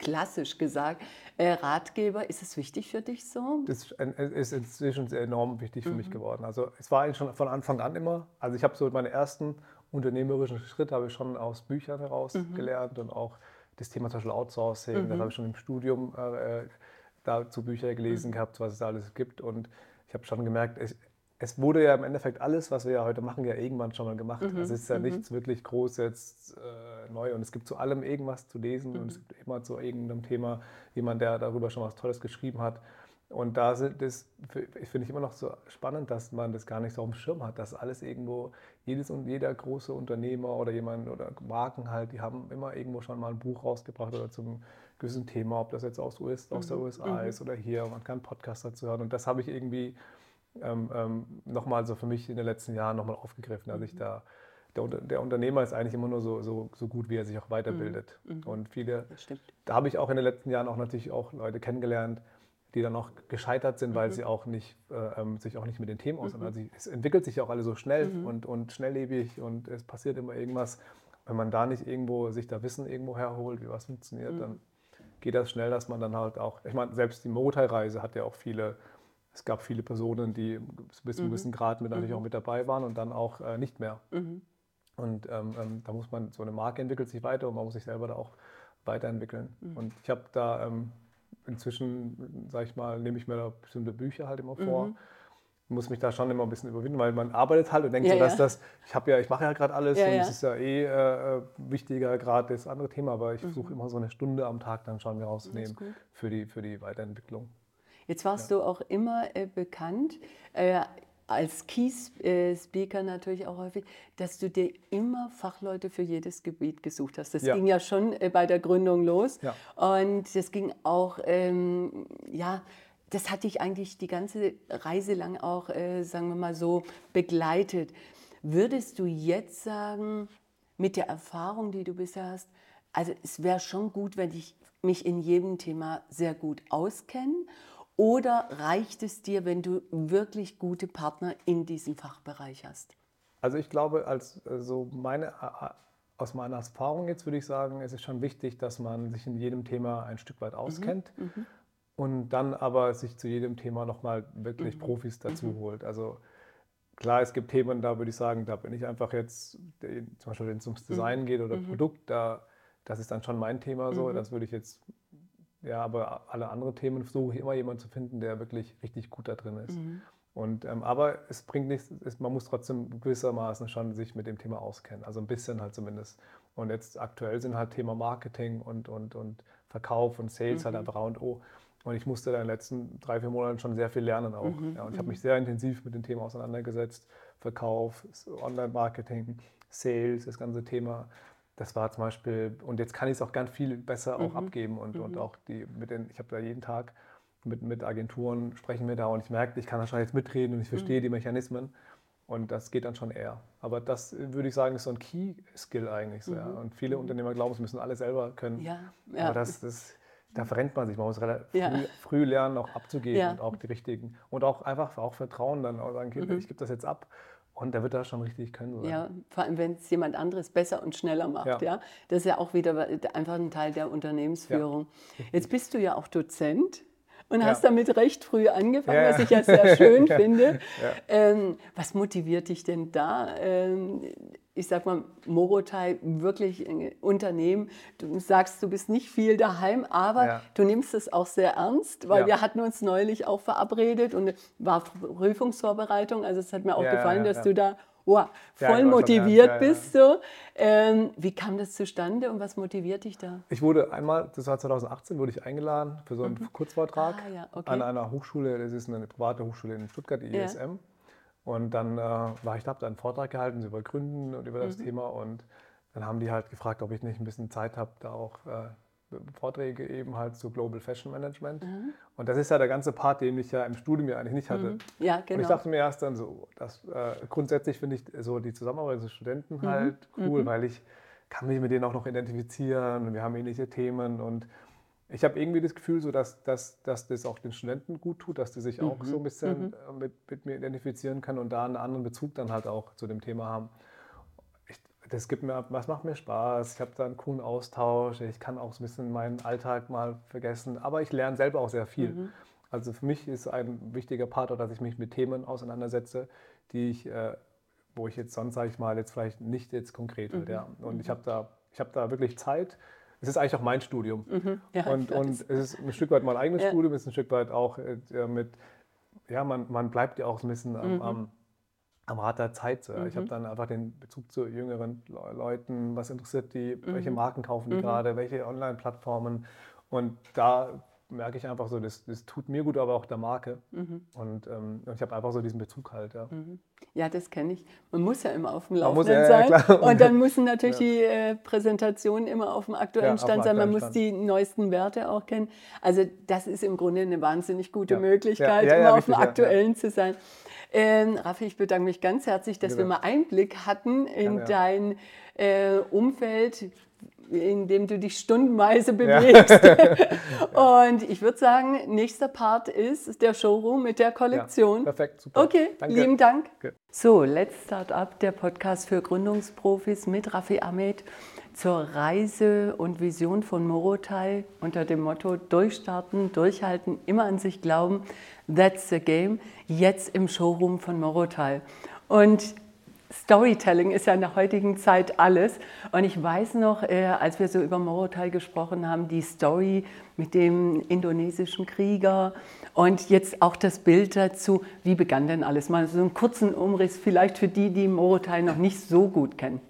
klassisch gesagt, äh, Ratgeber, ist es wichtig für dich so? Das ist inzwischen sehr enorm wichtig für Mhm. mich geworden. Also es war eigentlich schon von Anfang an immer. Also ich habe so meine ersten unternehmerischen Schritte habe ich schon aus Büchern heraus Mhm. gelernt und auch das Thema zum Beispiel Outsourcing. Das habe ich schon im Studium äh, dazu Bücher gelesen Mhm. gehabt, was es da alles gibt. Und ich habe schon gemerkt, es, es wurde ja im Endeffekt alles, was wir ja heute machen, ja irgendwann schon mal gemacht. Mhm. Also es ist ja nichts wirklich groß jetzt äh, neu und es gibt zu allem irgendwas zu lesen und es Mhm. gibt immer zu irgendeinem Thema jemand, der darüber schon was Tolles geschrieben hat. Und da sind das finde ich immer noch so spannend, dass man das gar nicht so auf dem Schirm hat, dass alles irgendwo, jedes und jeder große Unternehmer oder jemand oder Marken halt, die haben immer irgendwo schon mal ein Buch rausgebracht oder zum gewissen Thema, ob das jetzt aus, US, aus der USA ist oder hier, man kann einen Podcast dazu hören. Und das habe ich irgendwie ähm, ähm, nochmal so für mich in den letzten Jahren nochmal aufgegriffen, dass ich da, der, der Unternehmer ist eigentlich immer nur so, so, so gut, wie er sich auch weiterbildet. Und viele, Das stimmt. da habe ich auch in den letzten Jahren auch natürlich auch Leute kennengelernt, die dann auch gescheitert sind, Mhm. weil sie auch nicht, äh, ähm, sich auch nicht mit den Themen auseinandersetzen. Also es entwickelt sich auch alle so schnell Mhm. und, und schnelllebig und es passiert immer irgendwas. Wenn man da nicht irgendwo sich da Wissen irgendwo herholt, wie was funktioniert, Mhm. dann geht das schnell, dass man dann halt auch, ich meine, selbst die Motorreise hat ja auch viele, es gab viele Personen, die bis zu einem gewissen Grad mit natürlich auch mit dabei waren und dann auch äh, nicht mehr. Und ähm, ähm, da muss man, so eine Marke entwickelt sich weiter und man muss sich selber da auch weiterentwickeln. Und ich habe da ähm, inzwischen, sage ich mal, nehme ich mir da bestimmte Bücher halt immer vor. Muss mich da schon immer ein bisschen überwinden, weil man arbeitet halt und denkt Ja, so, dass ja. das, ich habe ja, ich mache ja gerade alles Ja, und es ist ja eh äh, äh, wichtiger gerade das andere Thema, aber ich versuche immer so eine Stunde am Tag dann schon mir rauszunehmen für die, für die Weiterentwicklung. Jetzt warst du auch immer äh, bekannt, äh, als Key-Speaker natürlich auch häufig, dass du dir immer Fachleute für jedes Gebiet gesucht hast. Das ging ja schon äh, bei der Gründung los. Und das ging auch, ähm, ja, das hat dich eigentlich die ganze Reise lang auch, äh, sagen wir mal so, begleitet. Würdest du jetzt sagen, mit der Erfahrung, die du bisher hast, also es wäre schon gut, wenn ich mich in jedem Thema sehr gut auskenne? Oder reicht es dir, wenn du wirklich gute Partner in diesem Fachbereich hast? Also ich glaube, als äh, so meine, aus meiner Erfahrung jetzt würde ich sagen, es ist schon wichtig, dass man sich in jedem Thema ein Stück weit auskennt und dann aber sich zu jedem Thema nochmal wirklich Profis dazu holt. Also klar, es gibt Themen, da würde ich sagen, da bin ich einfach jetzt, zum Beispiel wenn es ums Design geht oder Produkt, da, das ist dann schon mein Thema so, das würde ich jetzt, ja, aber alle anderen Themen versuche ich immer jemanden zu finden, der wirklich richtig gut da drin ist. Und, ähm, aber es bringt nichts, es, man muss trotzdem gewissermaßen schon sich mit dem Thema auskennen, also ein bisschen halt zumindest. Und jetzt aktuell sind halt Thema Marketing und, und, und Verkauf und Sales halt einfach A und O. Und ich musste da in den letzten drei, vier Monaten schon sehr viel lernen auch. Ja, und ich habe mich sehr intensiv mit dem Thema auseinandergesetzt. Verkauf, Online-Marketing, Sales, das ganze Thema. Das war zum Beispiel, und jetzt kann ich es auch ganz viel besser auch abgeben und, und auch die mit den, ich habe da jeden Tag mit, mit Agenturen sprechen wir da und ich merke, ich kann da schon jetzt mitreden und ich verstehe die Mechanismen und das geht dann schon eher. Aber das äh, würde ich sagen, ist so ein Key-Skill eigentlich. So, ja. Und viele Unternehmer glauben, sie müssen alles selber können. Ja, ja. Aber das, das, da verrennt man sich. Man muss relativ Ja. früh, früh lernen, auch abzugeben Ja. und auch die richtigen. Und auch einfach auch Vertrauen dann auch sagen, okay, ich gebe das jetzt ab und der wird das schon richtig können. Mhm. Ja, vor allem, wenn es jemand anderes besser und schneller macht. Ja. Ja. Das ist ja auch wieder einfach ein Teil der Unternehmensführung. Jetzt bist du ja auch Dozent und hast damit recht früh angefangen, was ich ja sehr schön finde. Ähm, was motiviert dich denn da? Ähm, ich sag mal, Morotai, wirklich ein Unternehmen. Du sagst, du bist nicht viel daheim, aber Ja. du nimmst es auch sehr ernst, weil Ja. wir hatten uns neulich auch verabredet und war Prüfungsvorbereitung. Also es hat mir auch Ja, gefallen, dass du da wow, voll motiviert bist du. Ähm, wie kam das zustande und was motiviert dich da? Ich wurde einmal, das war 2018, wurde ich eingeladen für so einen Kurzvortrag Ah, okay. an einer Hochschule, das ist eine private Hochschule in Stuttgart, die Ja. Und dann äh, war ich da, habe da einen Vortrag gehalten über Gründen und über das Mhm. Thema. Und dann haben die halt gefragt, ob ich nicht ein bisschen Zeit habe, da auch äh, Vorträge eben halt zu Global Fashion Management. Mhm. Und das ist ja der ganze Part, den ich ja im Studium ja eigentlich nicht hatte. Ja, Und ich genau. dachte mir erst dann so, dass, äh, grundsätzlich finde ich so die Zusammenarbeit mit Studenten Mhm. halt cool, weil ich kann mich mit denen auch noch identifizieren und wir haben ähnliche Themen und ich habe irgendwie das Gefühl, so dass, dass, dass das auch den Studenten gut tut, dass die sich auch so ein bisschen äh, mit, mit mir identifizieren können und da einen anderen Bezug dann halt auch zu dem Thema haben. Ich, das gibt mir, was macht mir Spaß, ich habe da einen coolen Austausch, ich kann auch so ein bisschen meinen Alltag mal vergessen, aber ich lerne selber auch sehr viel. Also für mich ist ein wichtiger Part, auch, dass ich mich mit Themen auseinandersetze, die ich, äh, wo ich jetzt sonst, sage ich mal, jetzt vielleicht nicht jetzt konkret halt, ja. Und ich habe da, ich habe da wirklich Zeit. Es ist eigentlich auch mein Studium. Ja, ich und, und es ist ein Stück weit mein eigenes Ja. Studium, es ist ein Stück weit auch äh, mit, ja, man, man bleibt ja auch ein bisschen Mhm. am, am, am Rad der Zeit. So. ja. Ich habe dann einfach den Bezug zu jüngeren Le- Leuten, was interessiert die, Mhm. welche Marken kaufen die gerade, welche Online-Plattformen. Und da merke ich einfach so, das, das tut mir gut, aber auch der Marke. Mhm. Und, ähm, ich habe einfach so diesen Bezug halt. Ja. Ja, das kenne ich. Man muss ja immer auf dem Man muss- Laufenden ja, ja, sein. klar. Und dann müssen natürlich die äh, Präsentationen immer auf dem aktuellen Ja, Stand sein. Man muss Stand. die neuesten Werte auch kennen. Also das ist im Grunde eine wahnsinnig gute Ja. Möglichkeit, Ja, ja, ja, immer auf dem ja, ja. aktuellen zu sein. Ähm, Raffi, ich bedanke mich ganz herzlich, dass wir mal Einblick hatten in ja. dein äh, Umfeld, in dem du dich stundenweise bewegst. Und ich würde sagen, nächster Part ist der Showroom mit der Kollektion. Ja, perfekt, super. Okay, Danke. lieben Dank. Danke. So, Let's Start Up, der Podcast für Gründungsprofis mit Raffi Ahmed zur Reise und Vision von Morotai unter dem Motto Durchstarten, Durchhalten, immer an sich glauben. That's the game. Jetzt im Showroom von Morotai. Und Storytelling ist ja in der heutigen Zeit alles. Und ich weiß noch, äh, als wir so über Morotai gesprochen haben, die Story mit dem indonesischen Krieger und jetzt auch das Bild dazu. Wie begann denn alles? Mal so einen kurzen Umriss, vielleicht für die, die Morotai noch nicht so gut kennen.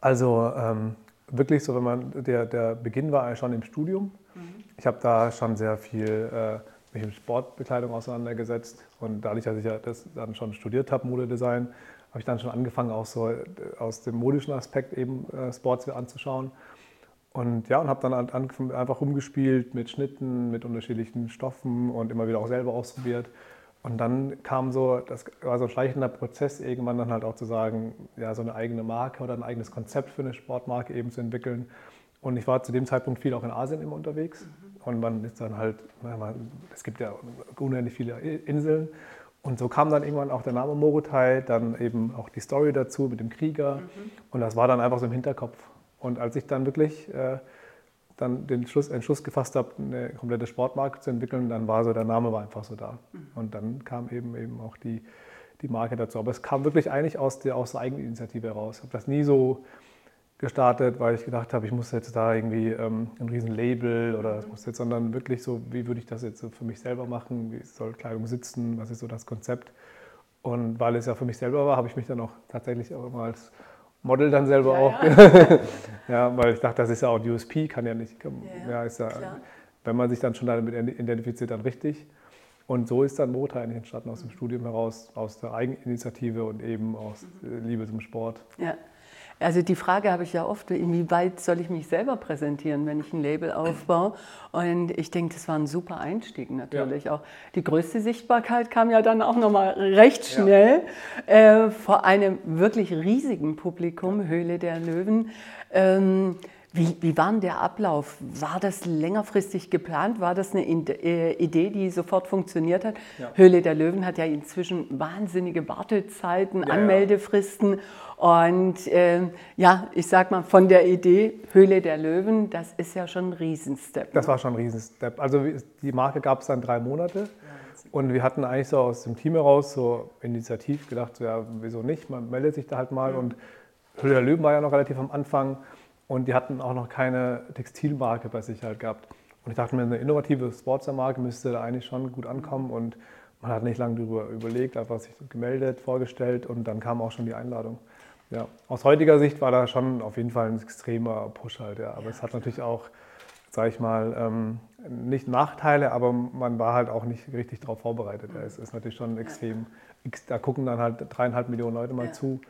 Also ähm, wirklich so, wenn man, der, der Beginn war schon im Studium. Ich habe da schon sehr viel äh, mich mit Sportbekleidung auseinandergesetzt und dadurch, dass ich ja das dann schon studiert habe, Modedesign, habe ich dann schon angefangen, auch so äh, aus dem modischen Aspekt eben äh, Sports anzuschauen. Und ja, und habe dann einfach rumgespielt mit Schnitten, mit unterschiedlichen Stoffen und immer wieder auch selber ausprobiert. Und dann kam so, das war so ein schleichender Prozess, irgendwann dann halt auch zu sagen, ja, so eine eigene Marke oder ein eigenes Konzept für eine Sportmarke eben zu entwickeln. Und ich war zu dem Zeitpunkt viel auch in Asien immer unterwegs. Und man ist dann halt, es gibt ja unendlich viele Inseln. Und so kam dann irgendwann auch der Name Morotai, dann eben auch die Story dazu mit dem Krieger. Und das war dann einfach so im Hinterkopf. Und als ich dann wirklich äh, dann den Schluss, Entschluss gefasst habe, eine komplette Sportmarke zu entwickeln, dann war so, der Name war einfach so da. Und dann kam eben eben auch die, die Marke dazu. Aber es kam wirklich eigentlich aus der, aus der Eigeninitiative heraus. Ich habe das nie so gestartet, weil ich gedacht habe, ich muss jetzt da irgendwie ähm, ein riesen Label oder das muss jetzt, sondern wirklich so, wie würde ich das jetzt so für mich selber machen, wie soll Kleidung sitzen, was ist so das Konzept. Und weil es ja für mich selber war, habe ich mich dann auch tatsächlich auch immer als Model dann selber Ja, auch, ja. ja. weil ich dachte, das ist ja auch ein USP, kann ja nicht, Ja, ja, ist ja, klar. wenn man sich dann schon damit identifiziert, dann richtig. Und so ist dann Mota eigentlich entstanden aus dem Studium heraus, aus der Eigeninitiative und eben aus äh, Liebe zum Sport. Ja. Also die Frage habe ich ja oft, inwieweit soll ich mich selber präsentieren, wenn ich ein Label aufbaue? Und ich denke, das war ein super Einstieg natürlich auch. Die größte Sichtbarkeit kam ja dann auch nochmal recht Ja. schnell äh, vor einem wirklich riesigen Publikum, Höhle der Löwen. Ähm, wie, wie war denn der Ablauf? War das längerfristig geplant? War das eine In- äh, Idee, die sofort funktioniert hat? Ja. Höhle der Löwen hat ja inzwischen wahnsinnige Wartezeiten, Ja, ja. Anmeldefristen. Und ähm, ja, ich sag mal, von der Idee Höhle der Löwen, das ist ja schon ein Riesenstep. Das war schon ein Riesenstep. Also die Marke gab es dann drei Monate und wir hatten eigentlich so aus dem Team heraus so initiativ gedacht, so, ja, wieso nicht, man meldet sich da halt mal und Höhle der Löwen war ja noch relativ am Anfang und die hatten auch noch keine Textilmarke bei sich halt gehabt. Und ich dachte mir, eine innovative Sportsmarke müsste da eigentlich schon gut ankommen und man hat nicht lange darüber überlegt, einfach sich gemeldet, vorgestellt und dann kam auch schon die Einladung. Ja, aus heutiger Sicht war da schon auf jeden Fall ein extremer Push halt, ja. Aber ja. es hat natürlich auch, sage ich mal, ähm, nicht Nachteile, aber man war halt auch nicht richtig darauf vorbereitet. Ja. Es ist natürlich schon extrem, da gucken dann halt dreieinhalb Millionen Leute mal zu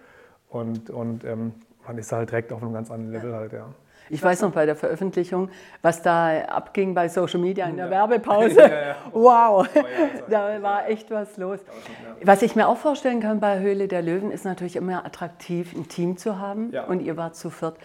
und, und ähm, man ist halt direkt auf einem ganz anderen Level halt, ja. Ich weiß noch bei der Veröffentlichung, was da abging bei Social Media in der ja. Werbepause. Ja, ja. Wow, da war echt was los. Was ich mir auch vorstellen kann bei Höhle der Löwen ist natürlich immer attraktiv, ein Team zu haben. Und ihr wart zu viert.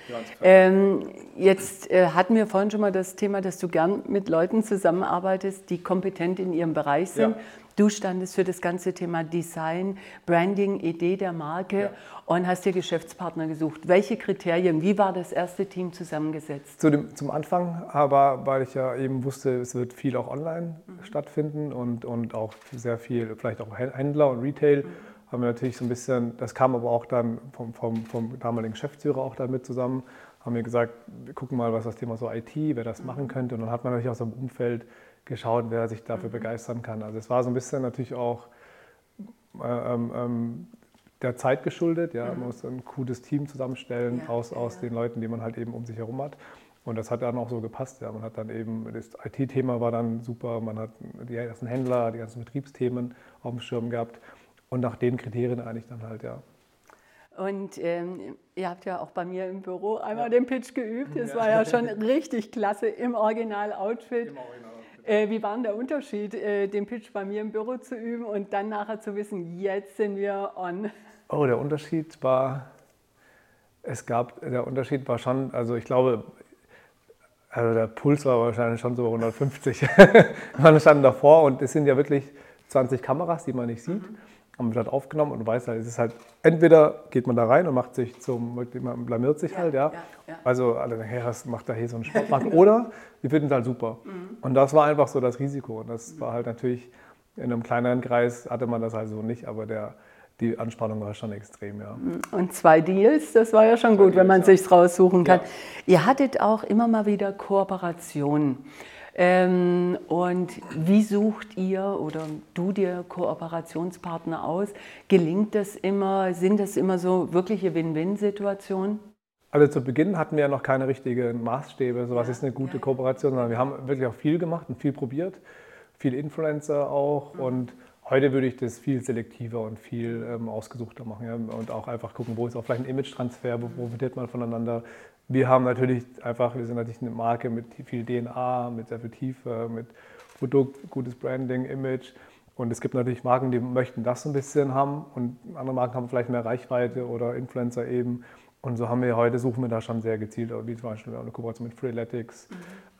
Ähm, jetzt äh, hatten wir vorhin schon mal das Thema, dass du gern mit Leuten zusammenarbeitest, die kompetent in ihrem Bereich sind. Du standest für das ganze Thema Design, Branding, Idee der Marke ja. und hast dir Geschäftspartner gesucht. Welche Kriterien, wie war das erste Team zusammengesetzt? Zu dem, zum Anfang aber, weil ich ja eben wusste, es wird viel auch online mhm. stattfinden und, und auch sehr viel, vielleicht auch Händler und Retail, mhm. haben wir natürlich so ein bisschen, das kam aber auch dann vom, vom, vom damaligen Geschäftsführer auch damit zusammen, haben wir gesagt, wir gucken mal, was das Thema so IT, wer das mhm. machen könnte. Und dann hat man natürlich aus dem Umfeld geschaut, wer sich dafür mhm. begeistern kann. Also es war so ein bisschen natürlich auch äh, ähm, ähm, der Zeit geschuldet. Ja. Man mhm. muss ein cooles Team zusammenstellen ja, aus, aus ja. den Leuten, die man halt eben um sich herum hat. Und das hat dann auch so gepasst. Ja. Man hat dann eben, das IT-Thema war dann super, man hat die ganzen Händler, die ganzen Betriebsthemen auf dem Schirm gehabt. Und nach den Kriterien eigentlich dann halt, ja. Und ähm, ihr habt ja auch bei mir im Büro einmal ja. den Pitch geübt. Das ja. war ja schon richtig klasse im Original-Outfit. Im Original äh, wie war denn der Unterschied, äh, den Pitch bei mir im Büro zu üben und dann nachher zu wissen, jetzt sind wir on? Oh, der Unterschied war, es gab, der Unterschied war schon, also ich glaube, also der Puls war wahrscheinlich schon so 150. Man stand davor und es sind ja wirklich 20 Kameras, die man nicht sieht. Mhm haben wir halt aufgenommen und weiß halt, es ist halt, entweder geht man da rein und macht sich zum, man blamiert sich ja, halt, ja. ja, ja. Also alle hey, was macht da hier so einen Sportmarkt? oder wir finden es halt super. Mhm. Und das war einfach so das Risiko. Und das mhm. war halt natürlich, in einem kleineren Kreis hatte man das halt so nicht, aber der, die Anspannung war schon extrem, ja. Mhm. Und zwei Deals, das war ja schon zwei gut, Deals, wenn man ja. sich raussuchen kann. Ihr hattet auch immer mal wieder Kooperationen. Ähm, und wie sucht ihr oder du dir Kooperationspartner aus? Gelingt das immer? Sind das immer so wirkliche Win-Win-Situationen? Also zu Beginn hatten wir ja noch keine richtigen Maßstäbe, so was ja, ist eine gute ja. Kooperation, sondern wir haben wirklich auch viel gemacht und viel probiert, viel Influencer auch mhm. und heute würde ich das viel selektiver und viel ähm, ausgesuchter machen ja? und auch einfach gucken, wo ist auch vielleicht ein Image-Transfer, wo profitiert man voneinander, wir haben natürlich einfach, wir sind natürlich eine Marke mit viel DNA, mit sehr viel Tiefe, mit Produkt, gutes Branding, Image. Und es gibt natürlich Marken, die möchten das so ein bisschen haben und andere Marken haben vielleicht mehr Reichweite oder Influencer eben. Und so haben wir heute, suchen wir da schon sehr gezielt, wie zum Beispiel eine Kooperation mit Freeletics. Mhm.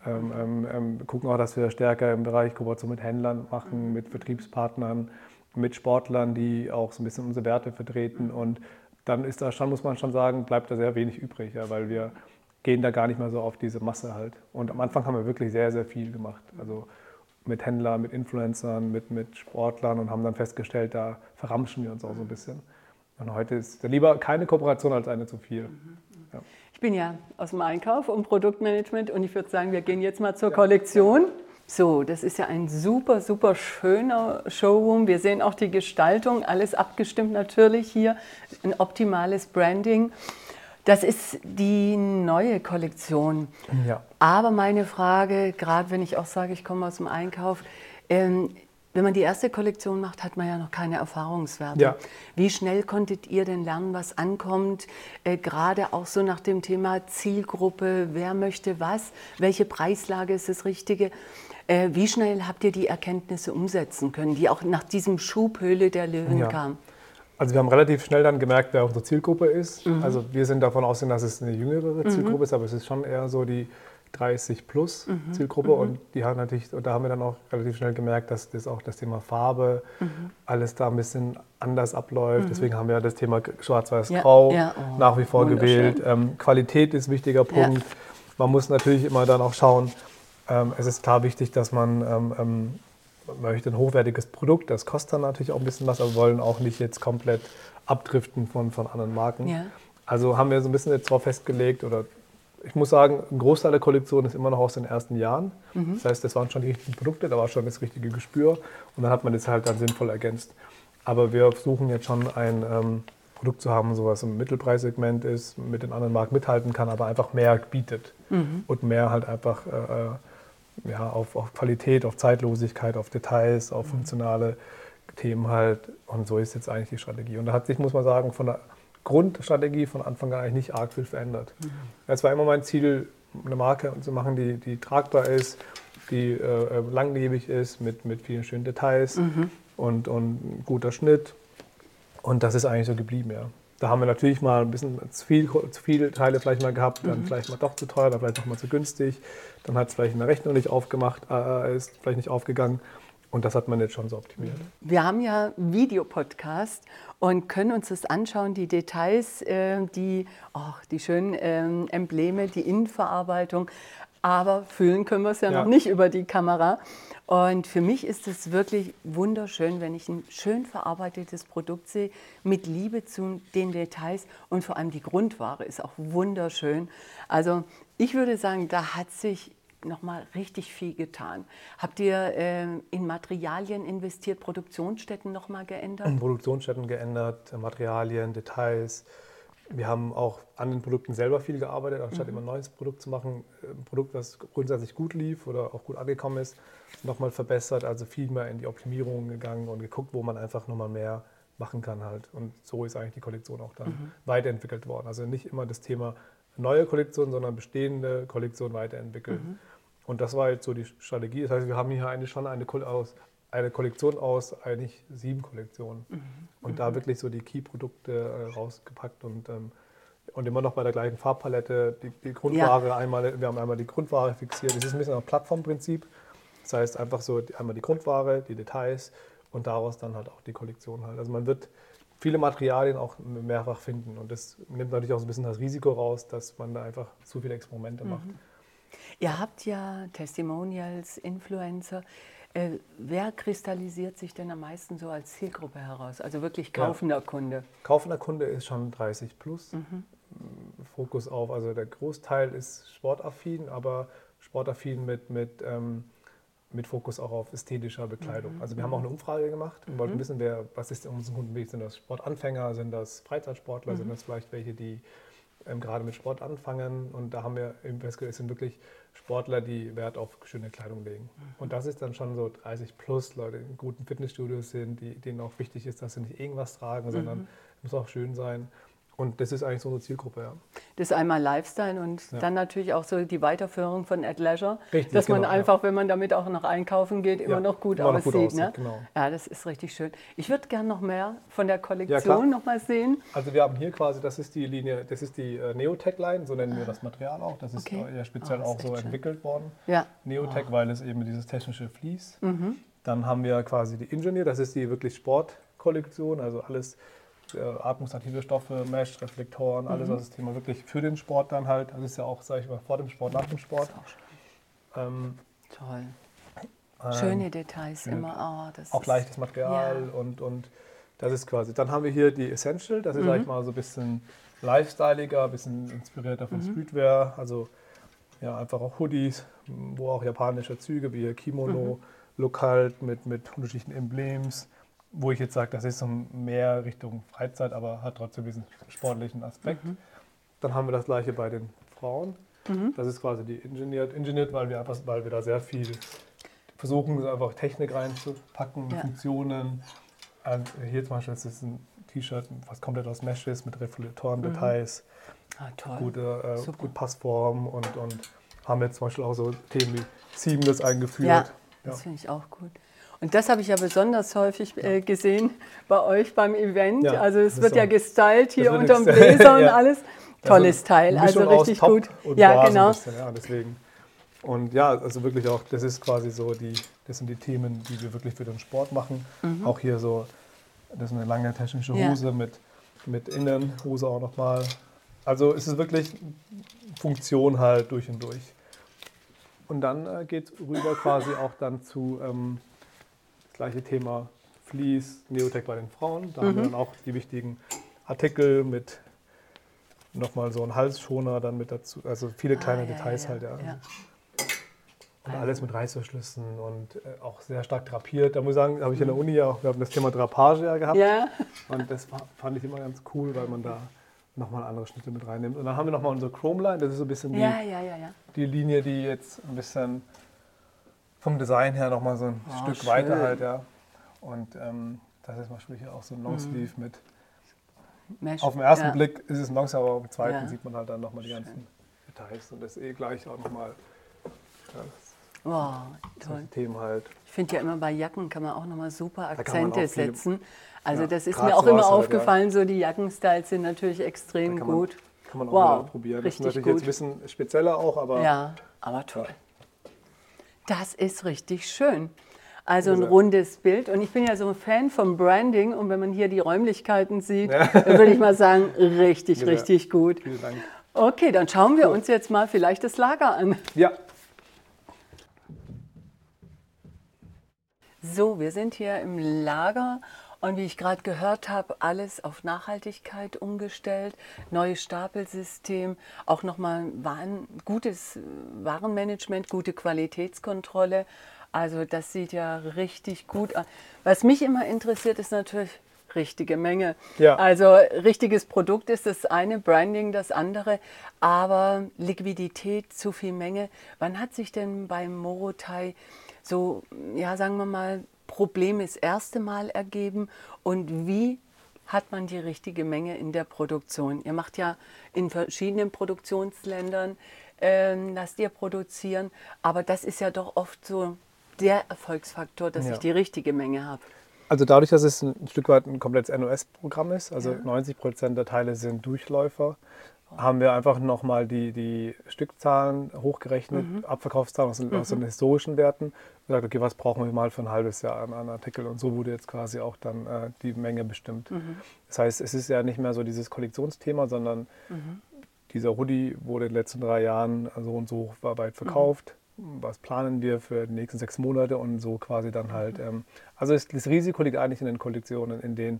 Ähm, ähm, ähm, gucken auch, dass wir stärker im Bereich Kooperation mit Händlern machen, mhm. mit Vertriebspartnern, mit Sportlern, die auch so ein bisschen unsere Werte vertreten. Mhm. Und dann ist da schon, muss man schon sagen, bleibt da sehr wenig übrig, ja, weil wir gehen da gar nicht mehr so auf diese Masse halt. Und am Anfang haben wir wirklich sehr, sehr viel gemacht. Also mit Händlern, mit Influencern, mit, mit Sportlern und haben dann festgestellt, da verramschen wir uns auch so ein bisschen. Und heute ist lieber keine Kooperation als eine zu viel. Ja. Ich bin ja aus dem Einkauf und Produktmanagement und ich würde sagen, wir gehen jetzt mal zur ja. Kollektion. So, das ist ja ein super, super schöner Showroom. Wir sehen auch die Gestaltung, alles abgestimmt natürlich hier, ein optimales Branding. Das ist die neue Kollektion. Ja. Aber meine Frage, gerade wenn ich auch sage, ich komme aus dem Einkauf, ähm, wenn man die erste Kollektion macht, hat man ja noch keine Erfahrungswerte. Ja. Wie schnell konntet ihr denn lernen, was ankommt? Äh, gerade auch so nach dem Thema Zielgruppe, wer möchte was, welche Preislage ist das Richtige? Äh, wie schnell habt ihr die Erkenntnisse umsetzen können, die auch nach diesem Schubhöhle der Löwen ja. kam? Also wir haben relativ schnell dann gemerkt, wer unsere Zielgruppe ist. Mhm. Also wir sind davon ausgegangen, dass es eine jüngere mhm. Zielgruppe mhm. ist, aber es ist schon eher so die 30 plus mhm. Zielgruppe mhm. und die haben natürlich, und da haben wir dann auch relativ schnell gemerkt, dass das auch das Thema Farbe mhm. alles da ein bisschen anders abläuft. Deswegen haben wir das Thema Schwarz-Weiß-Grau ja, ja. oh, nach wie vor gewählt. Ähm, Qualität ist ein wichtiger Punkt. Ja. Man muss natürlich immer dann auch schauen, ähm, es ist klar wichtig, dass man ähm, ähm, möchte ein hochwertiges Produkt, das kostet dann natürlich auch ein bisschen was, aber wir wollen auch nicht jetzt komplett abdriften von, von anderen Marken. Ja. Also haben wir so ein bisschen jetzt darauf festgelegt oder ich muss sagen, ein Großteil der Kollektion ist immer noch aus den ersten Jahren. Mhm. Das heißt, das waren schon die richtigen Produkte, da war schon das richtige Gespür und dann hat man das halt dann sinnvoll ergänzt. Aber wir versuchen jetzt schon ein ähm, Produkt zu haben, so was im Mittelpreissegment ist, mit den anderen Marken mithalten kann, aber einfach mehr bietet mhm. und mehr halt einfach äh, äh, ja, auf, auf, Qualität, auf Zeitlosigkeit, auf Details, auf mhm. funktionale Themen halt. Und so ist jetzt eigentlich die Strategie. Und da hat sich, muss man sagen, von der Grundstrategie von Anfang an eigentlich nicht arg viel verändert. Mhm. Es war immer mein Ziel, eine Marke zu machen, die, die tragbar ist, die äh langlebig ist, mit, mit vielen schönen Details mhm. und, und guter Schnitt. Und das ist eigentlich so geblieben, ja. Da haben wir natürlich mal ein bisschen zu viel, zu viele Teile vielleicht mal gehabt, dann mhm. vielleicht mal doch zu teuer, dann vielleicht noch mal zu günstig. Dann hat es vielleicht in der Rechnung nicht aufgemacht, äh, ist vielleicht nicht aufgegangen. Und das hat man jetzt schon so optimiert. Wir haben ja Videopodcast und können uns das anschauen, die Details, äh, die, oh, die schönen ähm, Embleme, die Innenverarbeitung. Aber fühlen können wir es ja, ja, noch nicht über die Kamera. Und für mich ist es wirklich wunderschön, wenn ich ein schön verarbeitetes Produkt sehe, mit Liebe zu den Details und vor allem die Grundware ist auch wunderschön. Also ich würde sagen, da hat sich nochmal richtig viel getan. Habt ihr äh, in Materialien investiert, Produktionsstätten nochmal geändert? Produktionsstätten geändert, Materialien, Details. Wir haben auch an den Produkten selber viel gearbeitet, anstatt mhm. immer ein neues Produkt zu machen. Ein Produkt, das grundsätzlich gut lief oder auch gut angekommen ist, nochmal verbessert, also viel mehr in die Optimierung gegangen und geguckt, wo man einfach nochmal mehr machen kann halt. Und so ist eigentlich die Kollektion auch dann mhm. weiterentwickelt worden. Also nicht immer das Thema neue Kollektion, sondern bestehende Kollektion weiterentwickeln. Mhm. Und das war jetzt so die Strategie. Das heißt, wir haben hier eigentlich schon eine, aus, eine Kollektion aus eigentlich sieben Kollektionen. Mhm. Und mhm. da wirklich so die Key-Produkte äh, rausgepackt und, ähm, und immer noch bei der gleichen Farbpalette. Die, die Grundware ja. einmal, wir haben einmal die Grundware fixiert. Das ist ein bisschen ein Plattformprinzip. Das heißt einfach so einmal die Grundware, die Details und daraus dann halt auch die Kollektion halt. Also man wird viele Materialien auch mehrfach finden und das nimmt natürlich auch so ein bisschen das Risiko raus, dass man da einfach zu viele Experimente mhm. macht. Ihr habt ja Testimonials, Influencer. Äh, wer kristallisiert sich denn am meisten so als Zielgruppe heraus? Also wirklich kaufender ja. Kunde? Kaufender Kunde ist schon 30 plus. Mhm. Fokus auf, also der Großteil ist sportaffin, aber sportaffin mit, mit, ähm, mit Fokus auch auf ästhetischer Bekleidung. Mhm. Also wir haben auch eine Umfrage gemacht und mhm. wollten wissen, wer, was ist unseren Kunden Sind das Sportanfänger, sind das Freizeitsportler, sind mhm. das vielleicht welche, die ähm, gerade mit Sport anfangen. Und da haben wir festgestellt, es sind wirklich Sportler, die Wert auf schöne Kleidung legen. Mhm. Und das ist dann schon so 30 plus Leute in guten Fitnessstudios sind, die, denen auch wichtig ist, dass sie nicht irgendwas tragen, sondern mhm. muss auch schön sein. Und das ist eigentlich so eine Zielgruppe, ja. Das ist einmal Lifestyle und ja. dann natürlich auch so die Weiterführung von Ad Leisure, richtig, dass man genau, einfach, ja. wenn man damit auch noch einkaufen geht, immer ja, noch gut immer aussieht. Gut ne? genau. Ja, das ist richtig schön. Ich würde gerne noch mehr von der Kollektion noch mal sehen. Also wir haben hier quasi, das ist die Linie, das ist die äh, Neotech-Line, so nennen wir das Material auch. Das ist okay. ja speziell oh, auch so schön. entwickelt worden. Ja. Neotech, oh. weil es eben dieses technische Fließ. Mhm. Dann haben wir quasi die Engineer, das ist die wirklich Sportkollektion, also alles äh, atmungsaktive Stoffe, Mesh, Reflektoren, mhm. alles, was das Thema wirklich für den Sport dann halt, das ist ja auch, sage ich mal, vor dem Sport, nach dem Sport. Ähm, Toll. Ähm, Schöne Details schöne, immer. Oh, auch leichtes Material ja. und, und das ist quasi. Dann haben wir hier die Essential, das ist, mhm. sag ich mal, so ein bisschen lifestyleiger, ein bisschen inspirierter von mhm. Streetwear, also ja, einfach auch Hoodies, wo auch japanische Züge wie Kimono, mhm. lokal mit, mit unterschiedlichen Emblems wo ich jetzt sage, das ist so mehr Richtung Freizeit, aber hat trotzdem diesen sportlichen Aspekt. Mhm. Dann haben wir das gleiche bei den Frauen. Mhm. Das ist quasi die Ingeniert, Ingeniert, weil wir einfach, weil wir da sehr viel versuchen, einfach Technik reinzupacken, ja. Funktionen. Und hier zum Beispiel das ist ein T-Shirt, was komplett aus Mesh ist, mit Reflektoren, mhm. Details, ah, gute, äh, gut Passform und, und haben jetzt zum Beispiel auch so Themen wie Seamless eingeführt. Ja, das ja. finde ich auch gut. Und das habe ich ja besonders häufig äh, gesehen bei euch beim Event. Ja, also es wird ja gestylt hier unterm Bläser und alles. Tolles Teil, also richtig gut. ja, genau. Bisschen, ja, deswegen. Und ja, also wirklich auch, das ist quasi so die, das sind die Themen, die wir wirklich für den Sport machen. Mhm. Auch hier so, das ist eine lange technische Hose ja. mit, mit Innenhose auch nochmal. Also es ist wirklich Funktion halt durch und durch. Und dann äh, geht es rüber quasi auch dann zu ähm, Gleiche Thema Fleece, Neotech bei den Frauen. Da mhm. haben wir mhm. dann auch die wichtigen Artikel mit nochmal so ein Halsschoner dann mit dazu. Also viele kleine Ah, ja, Details ja, halt, ja. ja. Und alles mit Reißverschlüssen und äh, auch sehr stark drapiert. Da muss ich sagen, habe ich in der Uni ja auch, wir haben das Thema Drapage ja gehabt. Ja, Und das fand ich immer ganz cool, weil man da nochmal andere Schnitte mit reinnimmt. Und dann haben wir nochmal unsere Chrome Line, das ist so ein bisschen die, ja, ja, ja, ja. die Linie, die jetzt ein bisschen vom Design her nochmal so ein Oh, Stück schön. weiter halt, ja. Und ähm, das ist hier auch so ein Longsleeve mit. Mesh. Auf den ersten ja. Blick ist es ein Longsleeve, aber auf dem zweiten Ja. sieht man halt dann nochmal die ganzen Details. Und das ist eh gleich auch nochmal ja, Wow, toll. Themen halt. Ich finde ja immer bei Jacken kann man auch nochmal super Akzente setzen. Also Ja, das ist mir auch immer halt, ja. aufgefallen, so die Jackenstyles sind natürlich extrem kann man- gut. Kann man auch Wow, probieren. Das ist natürlich gut. jetzt ein bisschen spezieller auch, aber Ja, aber toll. Das ist richtig schön. Also ein Ja. rundes Bild. Und ich bin ja so ein Fan vom Branding. Und wenn man hier die Räumlichkeiten sieht, dann würde ich mal sagen, richtig, Ja. richtig gut. vielen Dank. Okay, dann schauen wir uns jetzt mal vielleicht das Lager an. Ja, So, wir sind hier im Lager und wie ich gerade gehört habe, alles auf Nachhaltigkeit umgestellt, neues Stapelsystem, auch nochmal Waren, gutes Warenmanagement, gute Qualitätskontrolle. Also das sieht ja richtig gut aus. Was mich immer interessiert, ist natürlich richtige Menge. Ja. Also richtiges Produkt ist das eine, Branding das andere, aber Liquidität, zu viel Menge. Wann hat sich denn beim Morotai so, ja, sagen wir mal, Problem das erste Mal ergeben und wie hat man die richtige Menge in der Produktion? Ihr macht ja in verschiedenen Produktionsländern, ähm, lasst ihr produzieren, aber das ist ja doch oft so der Erfolgsfaktor, dass Ja. ich die richtige Menge habe. Also dadurch, dass es ein Stück weit ein komplettes NOS-Programm ist, also 90 Prozent der Teile sind Durchläufer, haben wir einfach nochmal die, die Stückzahlen hochgerechnet, Abverkaufszahlen aus, den- aus den historischen Werten. Und gesagt, okay, was brauchen wir mal für ein halbes Jahr an, an Artikel? Und so wurde jetzt quasi auch dann äh, die Menge bestimmt. Das heißt, es ist ja nicht mehr so dieses Kollektionsthema, sondern dieser Hoodie wurde in den letzten drei Jahren so und so weit verkauft. Was planen wir für die nächsten sechs Monate und so quasi dann halt. Ähm, also es, das Risiko liegt eigentlich in den Kollektionen, in den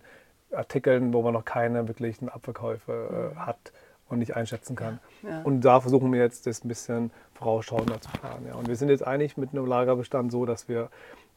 Artikeln, wo man noch keine wirklichen Abverkäufe äh, hat und nicht einschätzen kann. ja. Und da versuchen wir jetzt das ein bisschen vorausschauender zu planen. Ja. Und wir sind jetzt eigentlich mit einem Lagerbestand so, dass wir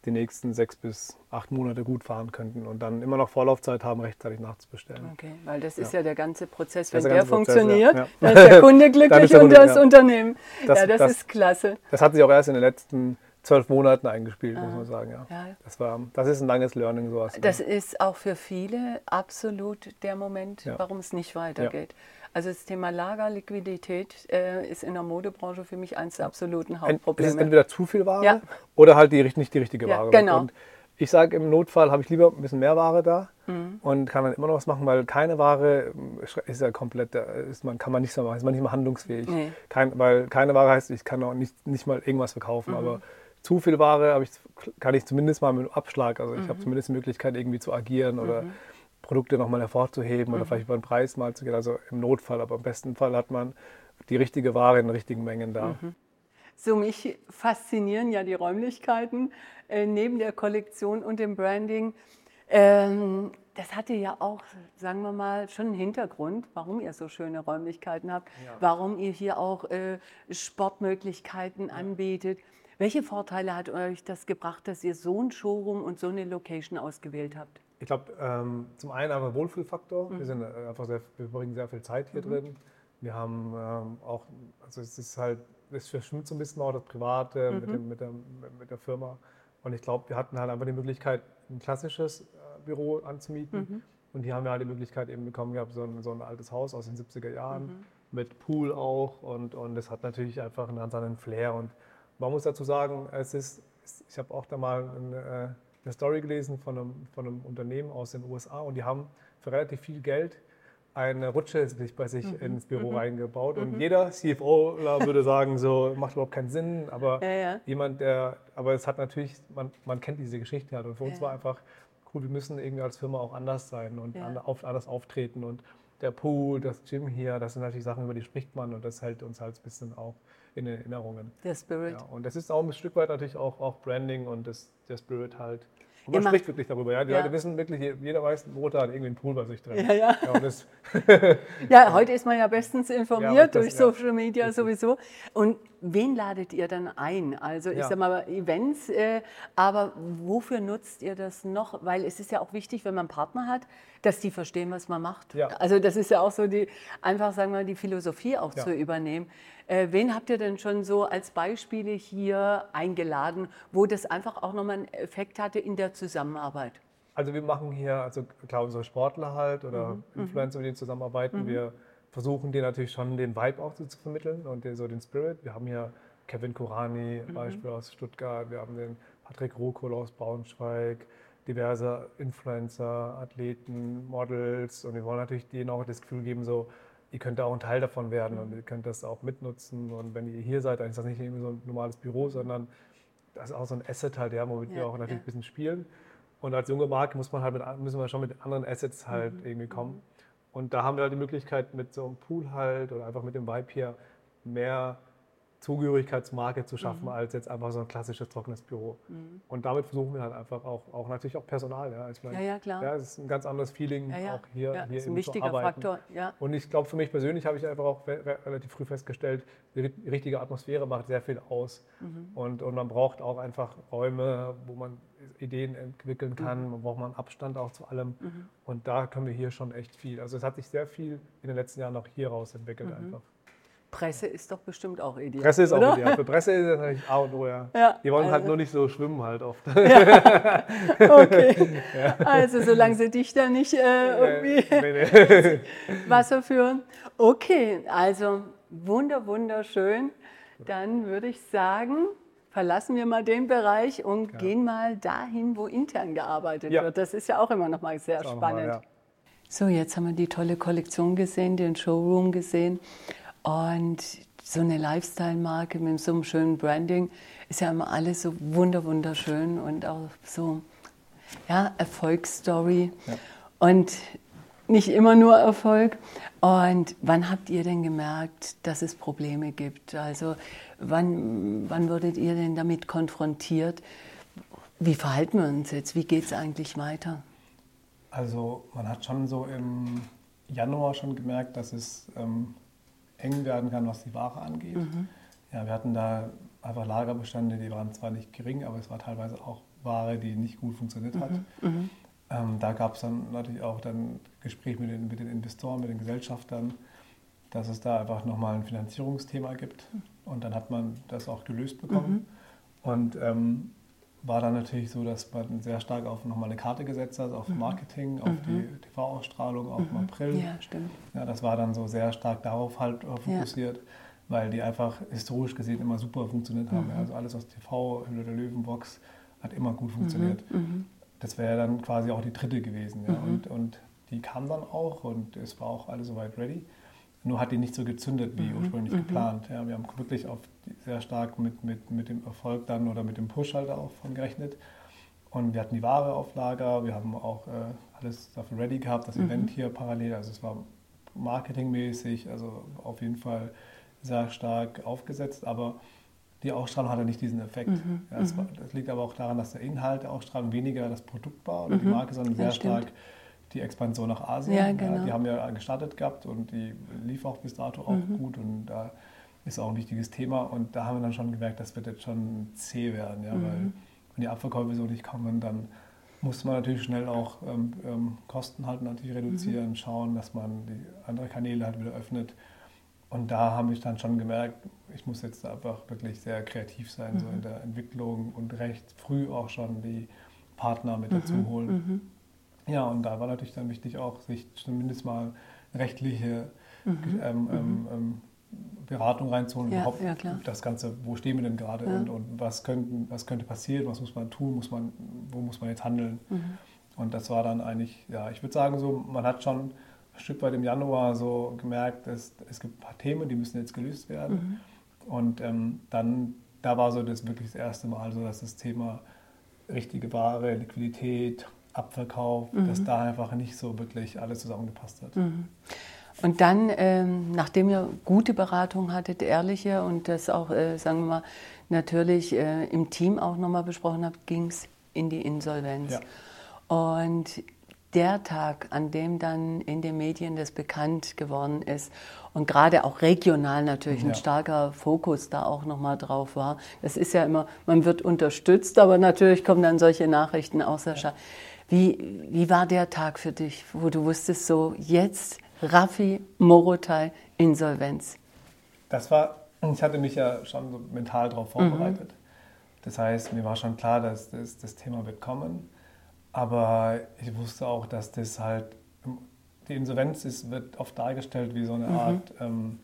die nächsten sechs bis acht Monate gut fahren könnten und dann immer noch Vorlaufzeit haben, rechtzeitig nachzubestellen. Okay, weil das ist ja, der ganze Prozess. Das Wenn der der Prozess, funktioniert, ja. Ja. dann ist der Kunde glücklich der und Kunde, das ja. Unternehmen. Das- ja, das, das- ist klasse. Das hat sich auch erst in den letzten zwölf Monaten eingespielt, muss man sagen. Ja. Ja. Das, war, das ist ein langes Learning, sowas. Das ist auch für viele absolut der Moment, Ja. warum es nicht weitergeht. Also das Thema Lagerliquidität äh, ist in der Modebranche für mich eines der absoluten Ein- es Hauptprobleme. ist entweder zu viel Ware Ja. oder halt die, nicht die richtige Ja, Ware. genau. Und ich sage, im Notfall habe ich lieber ein bisschen mehr Ware da Mhm. und kann dann immer noch was machen, weil keine Ware ähm, ist ja komplett, äh, ist man, kann man nicht so machen, ist man nicht mal handlungsfähig. Nee. Kein, weil keine Ware heißt, ich kann auch nicht, nicht mal irgendwas Mhm. verkaufen, aber zu viel Ware habe ich, kann ich zumindest mal mit einem Abschlag, also ich Mhm. habe zumindest die Möglichkeit irgendwie zu agieren oder Produkte nochmal hervorzuheben Mhm. oder vielleicht über den Preis mal zu gehen, also im Notfall, aber im besten Fall hat man die richtige Ware in richtigen Mengen da. Mhm. So, mich faszinieren ja die Räumlichkeiten äh, neben der Kollektion und dem Branding. Ähm, das hatte ja auch, sagen wir mal, schon einen Hintergrund, warum ihr so schöne Räumlichkeiten habt, warum ihr hier auch äh, Sportmöglichkeiten anbietet. Welche Vorteile hat euch das gebracht, dass ihr so ein Showroom und so eine Location ausgewählt habt? Ich glaube, ähm, zum einen einfach Wohlfühlfaktor. Mhm. Wir, sind äh, einfach sehr, wir verbringen sehr viel Zeit hier drin. Wir haben ähm, auch, also es ist halt, es verschwimmt so ein bisschen auch das Private mit, Mhm. dem, mit, der, mit der Firma. Und ich glaube, wir hatten halt einfach die Möglichkeit, ein klassisches äh, Büro anzumieten. Mhm. Und hier haben wir halt die Möglichkeit eben bekommen gehabt, so ein, so ein altes Haus aus den 70er Jahren Mhm. mit Pool auch. Und, und das hat natürlich einfach einen ganz anderen Flair. Und man muss dazu sagen, es ist, ich habe auch da mal eine, äh, eine Story gelesen von einem, von einem Unternehmen aus den USA und die haben für relativ viel Geld eine Rutsche sich bei sich ins Büro reingebaut. Und jeder CFO würde sagen, so macht überhaupt keinen Sinn, aber Ja, ja. jemand, der, aber es hat natürlich, man, man kennt diese Geschichte halt. Und für uns Ja. war einfach cool, wir müssen irgendwie als Firma auch anders sein und anders auftreten. Und der Pool, das Gym hier, das sind natürlich Sachen, über die spricht man und das hält uns halt ein bisschen auch in Erinnerungen. Der Spirit. Ja, und das ist auch ein Stück weit natürlich auch, auch Branding und das, der Spirit halt. Und man spricht wirklich darüber. Ja? Die ja. Leute wissen wirklich, jeder weiß, ein Roter hat irgendwie einen Pool bei sich drin. Ja, ja. Ja, ja heute ist man ja bestens informiert das, durch Social Media sowieso. Und wen ladet ihr dann ein? Also ich sag mal Events, äh, aber wofür nutzt ihr das noch? Weil es ist ja auch wichtig, wenn man einen Partner hat, dass die verstehen, was man macht. Also das ist ja auch so die, einfach sagen wir, die Philosophie auch zu übernehmen. Äh, wen habt ihr denn schon so als Beispiele hier eingeladen, wo das einfach auch nochmal einen Effekt hatte in der Zusammenarbeit? Also wir machen hier, also klar, unsere Sportler halt oder mhm. mhm. Influencer, mit denen zusammenarbeiten, mhm. wir versuchen dir natürlich schon den Vibe auch zu, zu vermitteln und den, so den Spirit. Wir haben hier Kevin Kurani, mhm. Beispiel aus Stuttgart, wir haben den Patrick Rokohl aus Braunschweig, diverse Influencer, Athleten, Models und wir wollen natürlich denen auch das Gefühl geben, so ihr könnt da auch ein Teil davon werden und ihr könnt das auch mitnutzen. Und wenn ihr hier seid, dann ist das nicht irgendwie so ein normales Büro, sondern das ist auch so ein Asset halt, ja, womit ja, wir auch natürlich ja. ein bisschen spielen. Und als junge Marke muss man halt mit, müssen wir schon mit anderen Assets halt mhm. irgendwie kommen. Und da haben wir halt die Möglichkeit, mit so einem Pool halt oder einfach mit dem Vibe hier mehr Zugehörigkeitsmarke zu schaffen, mhm. als jetzt einfach so ein klassisches trockenes Büro. Mhm. Und damit versuchen wir halt einfach auch, auch natürlich auch Personal. Ja, ich meine, ja, ja, klar. Ja, es ist ein ganz anderes Feeling ja, auch hier, ja, hier ist ein wichtiger Faktor. Ja. Und ich glaube, für mich persönlich habe ich einfach auch relativ früh festgestellt, die richtige Atmosphäre macht sehr viel aus. Mhm. Und, und man braucht auch einfach Räume, wo man Ideen entwickeln kann, mhm. man braucht man Abstand auch zu allem. Mhm. Und da können wir hier schon echt viel. Also es hat sich sehr viel in den letzten Jahren auch hier raus entwickelt mhm. einfach. Presse ist doch bestimmt auch ideal. Presse ist oder? auch ideal. Für Presse ist es natürlich A und O, ja. ja die wollen halt also. halt nur nicht so schwimmen halt oft. Ja. Okay. Ja. Also solange sie dich da nicht äh, irgendwie nee, nee. Wasser führen. Okay, also wunder, wunderschön. Dann würde ich sagen, verlassen wir mal den Bereich und gehen mal dahin, wo intern gearbeitet wird. Das ist ja auch immer noch mal sehr spannend. Mal, so, jetzt haben wir die tolle Kollektion gesehen, den Showroom gesehen. Und so eine Lifestyle-Marke mit so einem schönen Branding ist ja immer alles so wunder wunderschön und auch so ja, Erfolgsstory ja. und nicht immer nur Erfolg. Und wann habt ihr denn gemerkt, dass es Probleme gibt? Also wann, wann wurdet ihr denn damit konfrontiert? Wie verhalten wir uns jetzt? Wie geht es eigentlich weiter? Also man hat schon so im Januar schon gemerkt, dass es ähm, eng werden kann, was die Ware angeht. Mhm. Ja, wir hatten da einfach Lagerbestände, die waren zwar nicht gering, aber es war teilweise auch Ware, die nicht gut funktioniert hat. Mhm. mhm. Ähm, da gab es dann natürlich auch dann Gespräch mit den, mit den Investoren, mit den Gesellschaftern, dass es da einfach nochmal ein Finanzierungsthema gibt. Und dann hat man das auch gelöst bekommen. Mhm. Und ähm, war dann natürlich so, dass man sehr stark auf nochmal eine Karte gesetzt hat, auf mhm. Marketing, auf mhm. die TV-Ausstrahlung, auf mhm. April. Ja, stimmt. Ja, das war dann so sehr stark darauf halt äh, fokussiert, ja. weil die einfach historisch gesehen immer super funktioniert haben. Mhm. Ja, also alles aus TV, Hülle der Löwenbox hat immer gut funktioniert. Mhm. Mhm. Das wäre dann quasi auch die dritte gewesen. Ja. Und, und die kam dann auch und es war auch alles soweit ready. Nur hat die nicht so gezündet wie ursprünglich geplant. Ja, wir haben wirklich auf sehr stark mit, mit, mit dem Erfolg dann oder mit dem Push halt auch von gerechnet. Und wir hatten die Ware auf Lager, wir haben auch äh, alles dafür ready gehabt, das mhm. Event hier parallel, also es war marketingmäßig, also auf jeden Fall sehr stark aufgesetzt, aber die Ausstrahlung hatte nicht diesen Effekt. Mhm. Ja, das, mhm. war, das, liegt aber auch daran, dass der Inhalt der Ausstrahlung weniger das Produkt war oder die mhm. Marke, sondern sehr stark die Expansion nach Asien. Ja, genau. die haben ja gestartet gehabt und die lief auch bis dato auch mhm. gut und da ist auch ein wichtiges Thema. Und da haben wir dann schon gemerkt, das wird jetzt schon zäh werden, ja, mhm. weil wenn die Abverkäufe so nicht kommen, dann muss man natürlich schnell auch ähm, ähm, Kosten halt natürlich reduzieren, mhm. schauen, dass man die anderen Kanäle halt wieder öffnet. Und da habe ich dann schon gemerkt, ich muss jetzt einfach wirklich sehr kreativ sein, mhm. so in mhm. der Entwicklung und recht früh auch schon die Partner mit dazu mhm. holen. Mhm. Ja, und da war natürlich dann wichtig auch, sich zumindest mal rechtliche ähm, ähm, ähm Beratung reinzuholen, ja, überhaupt ja, das Ganze, wo stehen wir denn gerade ja. und, und was, könnten, was könnte passieren, was muss man tun, muss man, wo muss man jetzt handeln. Mhm. Und das war dann eigentlich, ja, ich würde sagen, so, man hat schon ein Stück weit im Januar so gemerkt, es, es gibt ein paar Themen, die müssen jetzt gelöst werden. Mhm. Und ähm, dann, da war so das wirklich das erste Mal so, dass das Thema richtige Ware, Liquidität, Abverkauf, mhm. dass da einfach nicht so wirklich alles zusammengepasst hat. Mhm. Und dann, ähm, nachdem ihr gute Beratung hattet, ehrliche und das auch, äh, sagen wir mal, natürlich äh, im Team auch nochmal besprochen habt, ging es in die Insolvenz. Ja. Und der Tag, an dem dann in den Medien das bekannt geworden ist und gerade auch regional natürlich ein Ja. starker Fokus da auch nochmal drauf war. Das ist ja immer, man wird unterstützt, aber natürlich kommen dann solche Nachrichten auch sehr stark. Wie, wie war der Tag für dich, wo du wusstest, so jetzt Raffi Morotai Insolvenz? Das war, ich hatte mich ja schon so mental darauf vorbereitet. Das heißt, mir war schon klar, dass das, das Thema wird kommen. Aber ich wusste auch, dass das halt, die Insolvenz ist, wird oft dargestellt wie so eine Art, ähm,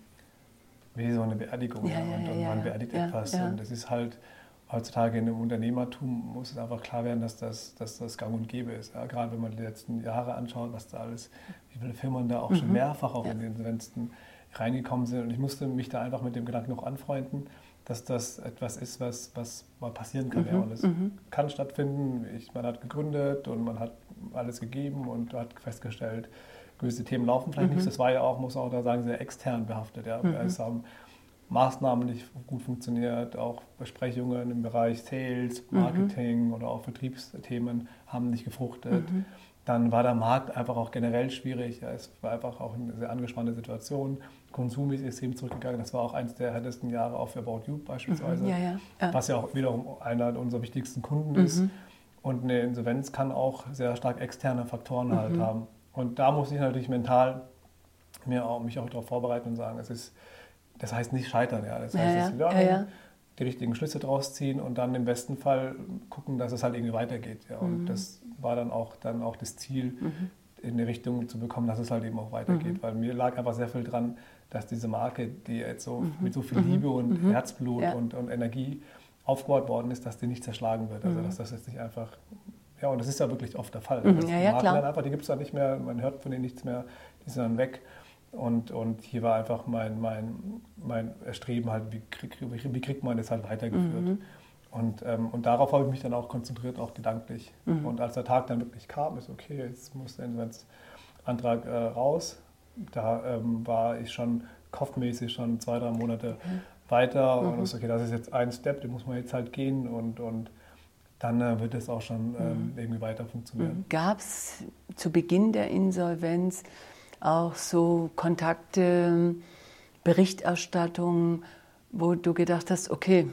wie so eine Beerdigung. Ja, ja, ja, und, ja, und man beerdigt etwas. Und das ist halt heutzutage in dem Unternehmertum muss es einfach klar werden, dass das, dass das gang und gäbe ist. Ja, gerade wenn man die letzten Jahre anschaut, was da alles, wie viele Firmen da auch schon mehrfach auch Mhm. Ja. in die Insolvenzen reingekommen sind. Und ich musste mich da einfach mit dem Gedanken noch anfreunden, dass das etwas ist, was, was mal passieren kann. Mhm. Ja. Und es kann stattfinden. Ich, man hat gegründet und man hat alles gegeben und hat festgestellt, gewisse Themen laufen vielleicht Mhm. nicht. Das war ja auch, muss man auch da sagen, sehr extern behaftet. Ja. Es haben Maßnahmen nicht gut funktioniert, auch Besprechungen im Bereich Sales, Mhm. Marketing oder auch Vertriebsthemen haben nicht gefruchtet. Mhm. Dann war der Markt einfach auch generell schwierig. Es war einfach auch eine sehr angespannte Situation. Konsum ist extrem zurückgegangen. Das war auch eines der härtesten Jahre auch für About You beispielsweise, Mhm. Ja, ja. ja. was ja auch wiederum einer unserer wichtigsten Kunden Mhm. ist. Und eine Insolvenz kann auch sehr stark externe Faktoren halt Mhm. haben. Und da muss ich natürlich mental mir auch, mich auch darauf vorbereiten und sagen, es ist, das heißt nicht scheitern. Ja. Das heißt, ja, es ist ja, Learning, ja. die richtigen Schlüsse draus ziehen und dann im besten Fall gucken, dass es halt irgendwie weitergeht. Ja. Und Mhm. das war dann auch, dann auch das Ziel, in die Richtung zu bekommen, dass es halt eben auch weitergeht. Mhm. Weil mir lag einfach sehr viel dran, dass diese Marke, die jetzt so mit so viel Liebe und Herzblut Mhm. Ja. und, und Energie aufgebaut worden ist, dass die nicht zerschlagen wird. Also dass das jetzt nicht einfach, ja und das ist ja wirklich oft der Fall. Mhm, dass ja, die ja, Marken klar. dann einfach, die gibt es dann nicht mehr, man hört von denen nichts mehr, die sind dann weg. Und, und hier war einfach mein, mein, mein Erstreben halt, wie, krieg, wie, kriegt man das halt weitergeführt. Mhm. Und, ähm, und darauf habe ich mich dann auch konzentriert, auch gedanklich. Mhm. Und als der Tag dann wirklich kam, ist okay, jetzt muss der Insolvenzantrag äh, raus. Da ähm, war ich schon kopfmäßig schon zwei, drei Monate Mhm. weiter und ist okay, das ist jetzt ein Step, den muss man jetzt halt gehen und, und dann äh, wird es auch schon ähm, Mhm. irgendwie weiter funktionieren. Gab es zu Beginn der Insolvenz auch so Kontakte, Berichterstattung, wo du gedacht hast, okay,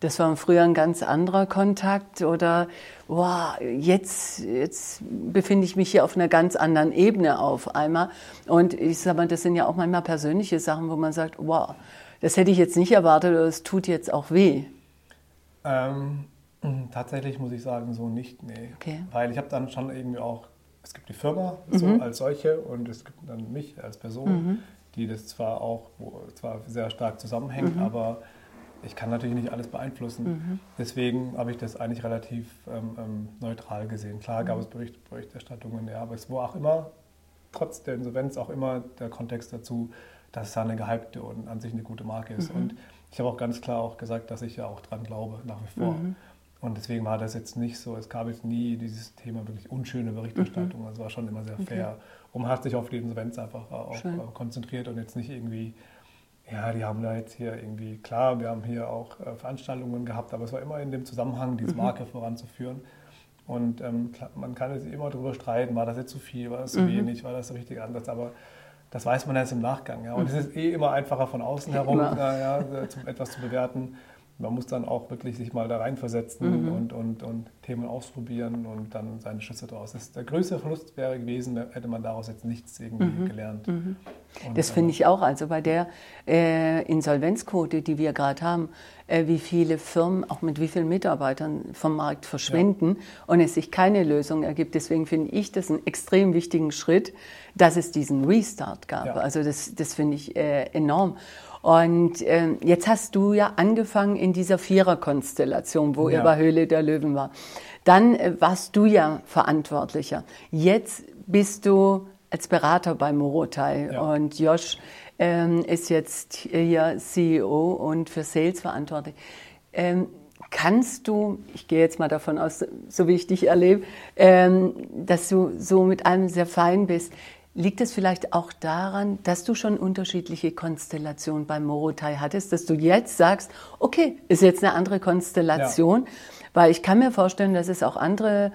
das war früher ein ganz anderer Kontakt oder wow, jetzt, jetzt befinde ich mich hier auf einer ganz anderen Ebene auf einmal. Und ich sage mal, das sind ja auch manchmal persönliche Sachen, wo man sagt, wow, das hätte ich jetzt nicht erwartet oder es tut jetzt auch weh. Ähm, tatsächlich muss ich sagen, so nicht, nee. Okay. Weil ich habe dann schon irgendwie auch, es gibt die Firma so Mhm. als solche und es gibt dann mich als Person, die das zwar auch zwar sehr stark zusammenhängt, Mhm. aber ich kann natürlich nicht alles beeinflussen. Deswegen habe ich das eigentlich relativ ähm, ähm, neutral gesehen. Klar Mhm. gab es Bericht, Berichterstattungen, ja, aber es war auch immer, trotz der Insolvenz, auch immer der Kontext dazu, dass es eine gehypte und an sich eine gute Marke Mhm. ist. Und ich habe auch ganz klar auch gesagt, dass ich ja auch dran glaube, nach wie vor. Mhm. Und deswegen war das jetzt nicht so, es gab jetzt nie dieses Thema wirklich unschöne Berichterstattung. Mhm. Also war schon immer sehr fair. Und man hat sich auf die Insolvenz einfach auch Schön. äh, konzentriert und jetzt nicht irgendwie, ja, die haben da jetzt hier irgendwie, klar, wir haben hier auch äh, Veranstaltungen gehabt, aber es war immer in dem Zusammenhang, Mhm. diese Marke voranzuführen. Und ähm, man kann jetzt immer darüber streiten, war das jetzt zu viel, war das Mhm. zu wenig, war das der richtige Ansatz, aber das weiß man erst im Nachgang. Ja. Und es ist eh immer einfacher von außen herum, Mhm. Na, ja, äh, zum, etwas zu bewerten. Man muss dann auch wirklich sich mal da reinversetzen Mhm. und, und, und Themen ausprobieren und dann seine Schlüsse daraus. Das, der größte Verlust wäre gewesen, hätte man daraus jetzt nichts irgendwie gelernt. Und, Das finde ich auch. Also bei der äh, Insolvenzquote, die wir gerade haben, äh, wie viele Firmen auch mit wie vielen Mitarbeitern vom Markt verschwinden und es sich keine Lösung ergibt. Deswegen finde ich das einen extrem wichtigen Schritt, dass es diesen Restart gab. Ja. Also das, das finde ich äh, enorm. Und ähm, jetzt hast du ja angefangen in dieser Viererkonstellation, wo Ja. bei Höhle der Löwen war. Dann äh, warst du ja Verantwortlicher. Jetzt bist du als Berater bei Morotai Ja. und Josh ähm, ist jetzt hier CEO und für Sales verantwortlich. Ähm, kannst du, ich gehe jetzt mal davon aus, so wie ich dich erlebe, ähm, dass du so mit allem sehr fein bist. Liegt es vielleicht auch daran, dass du schon unterschiedliche Konstellationen beim Morotai hattest, dass du jetzt sagst, okay, ist jetzt eine andere Konstellation, Weil ich kann mir vorstellen, dass es auch andere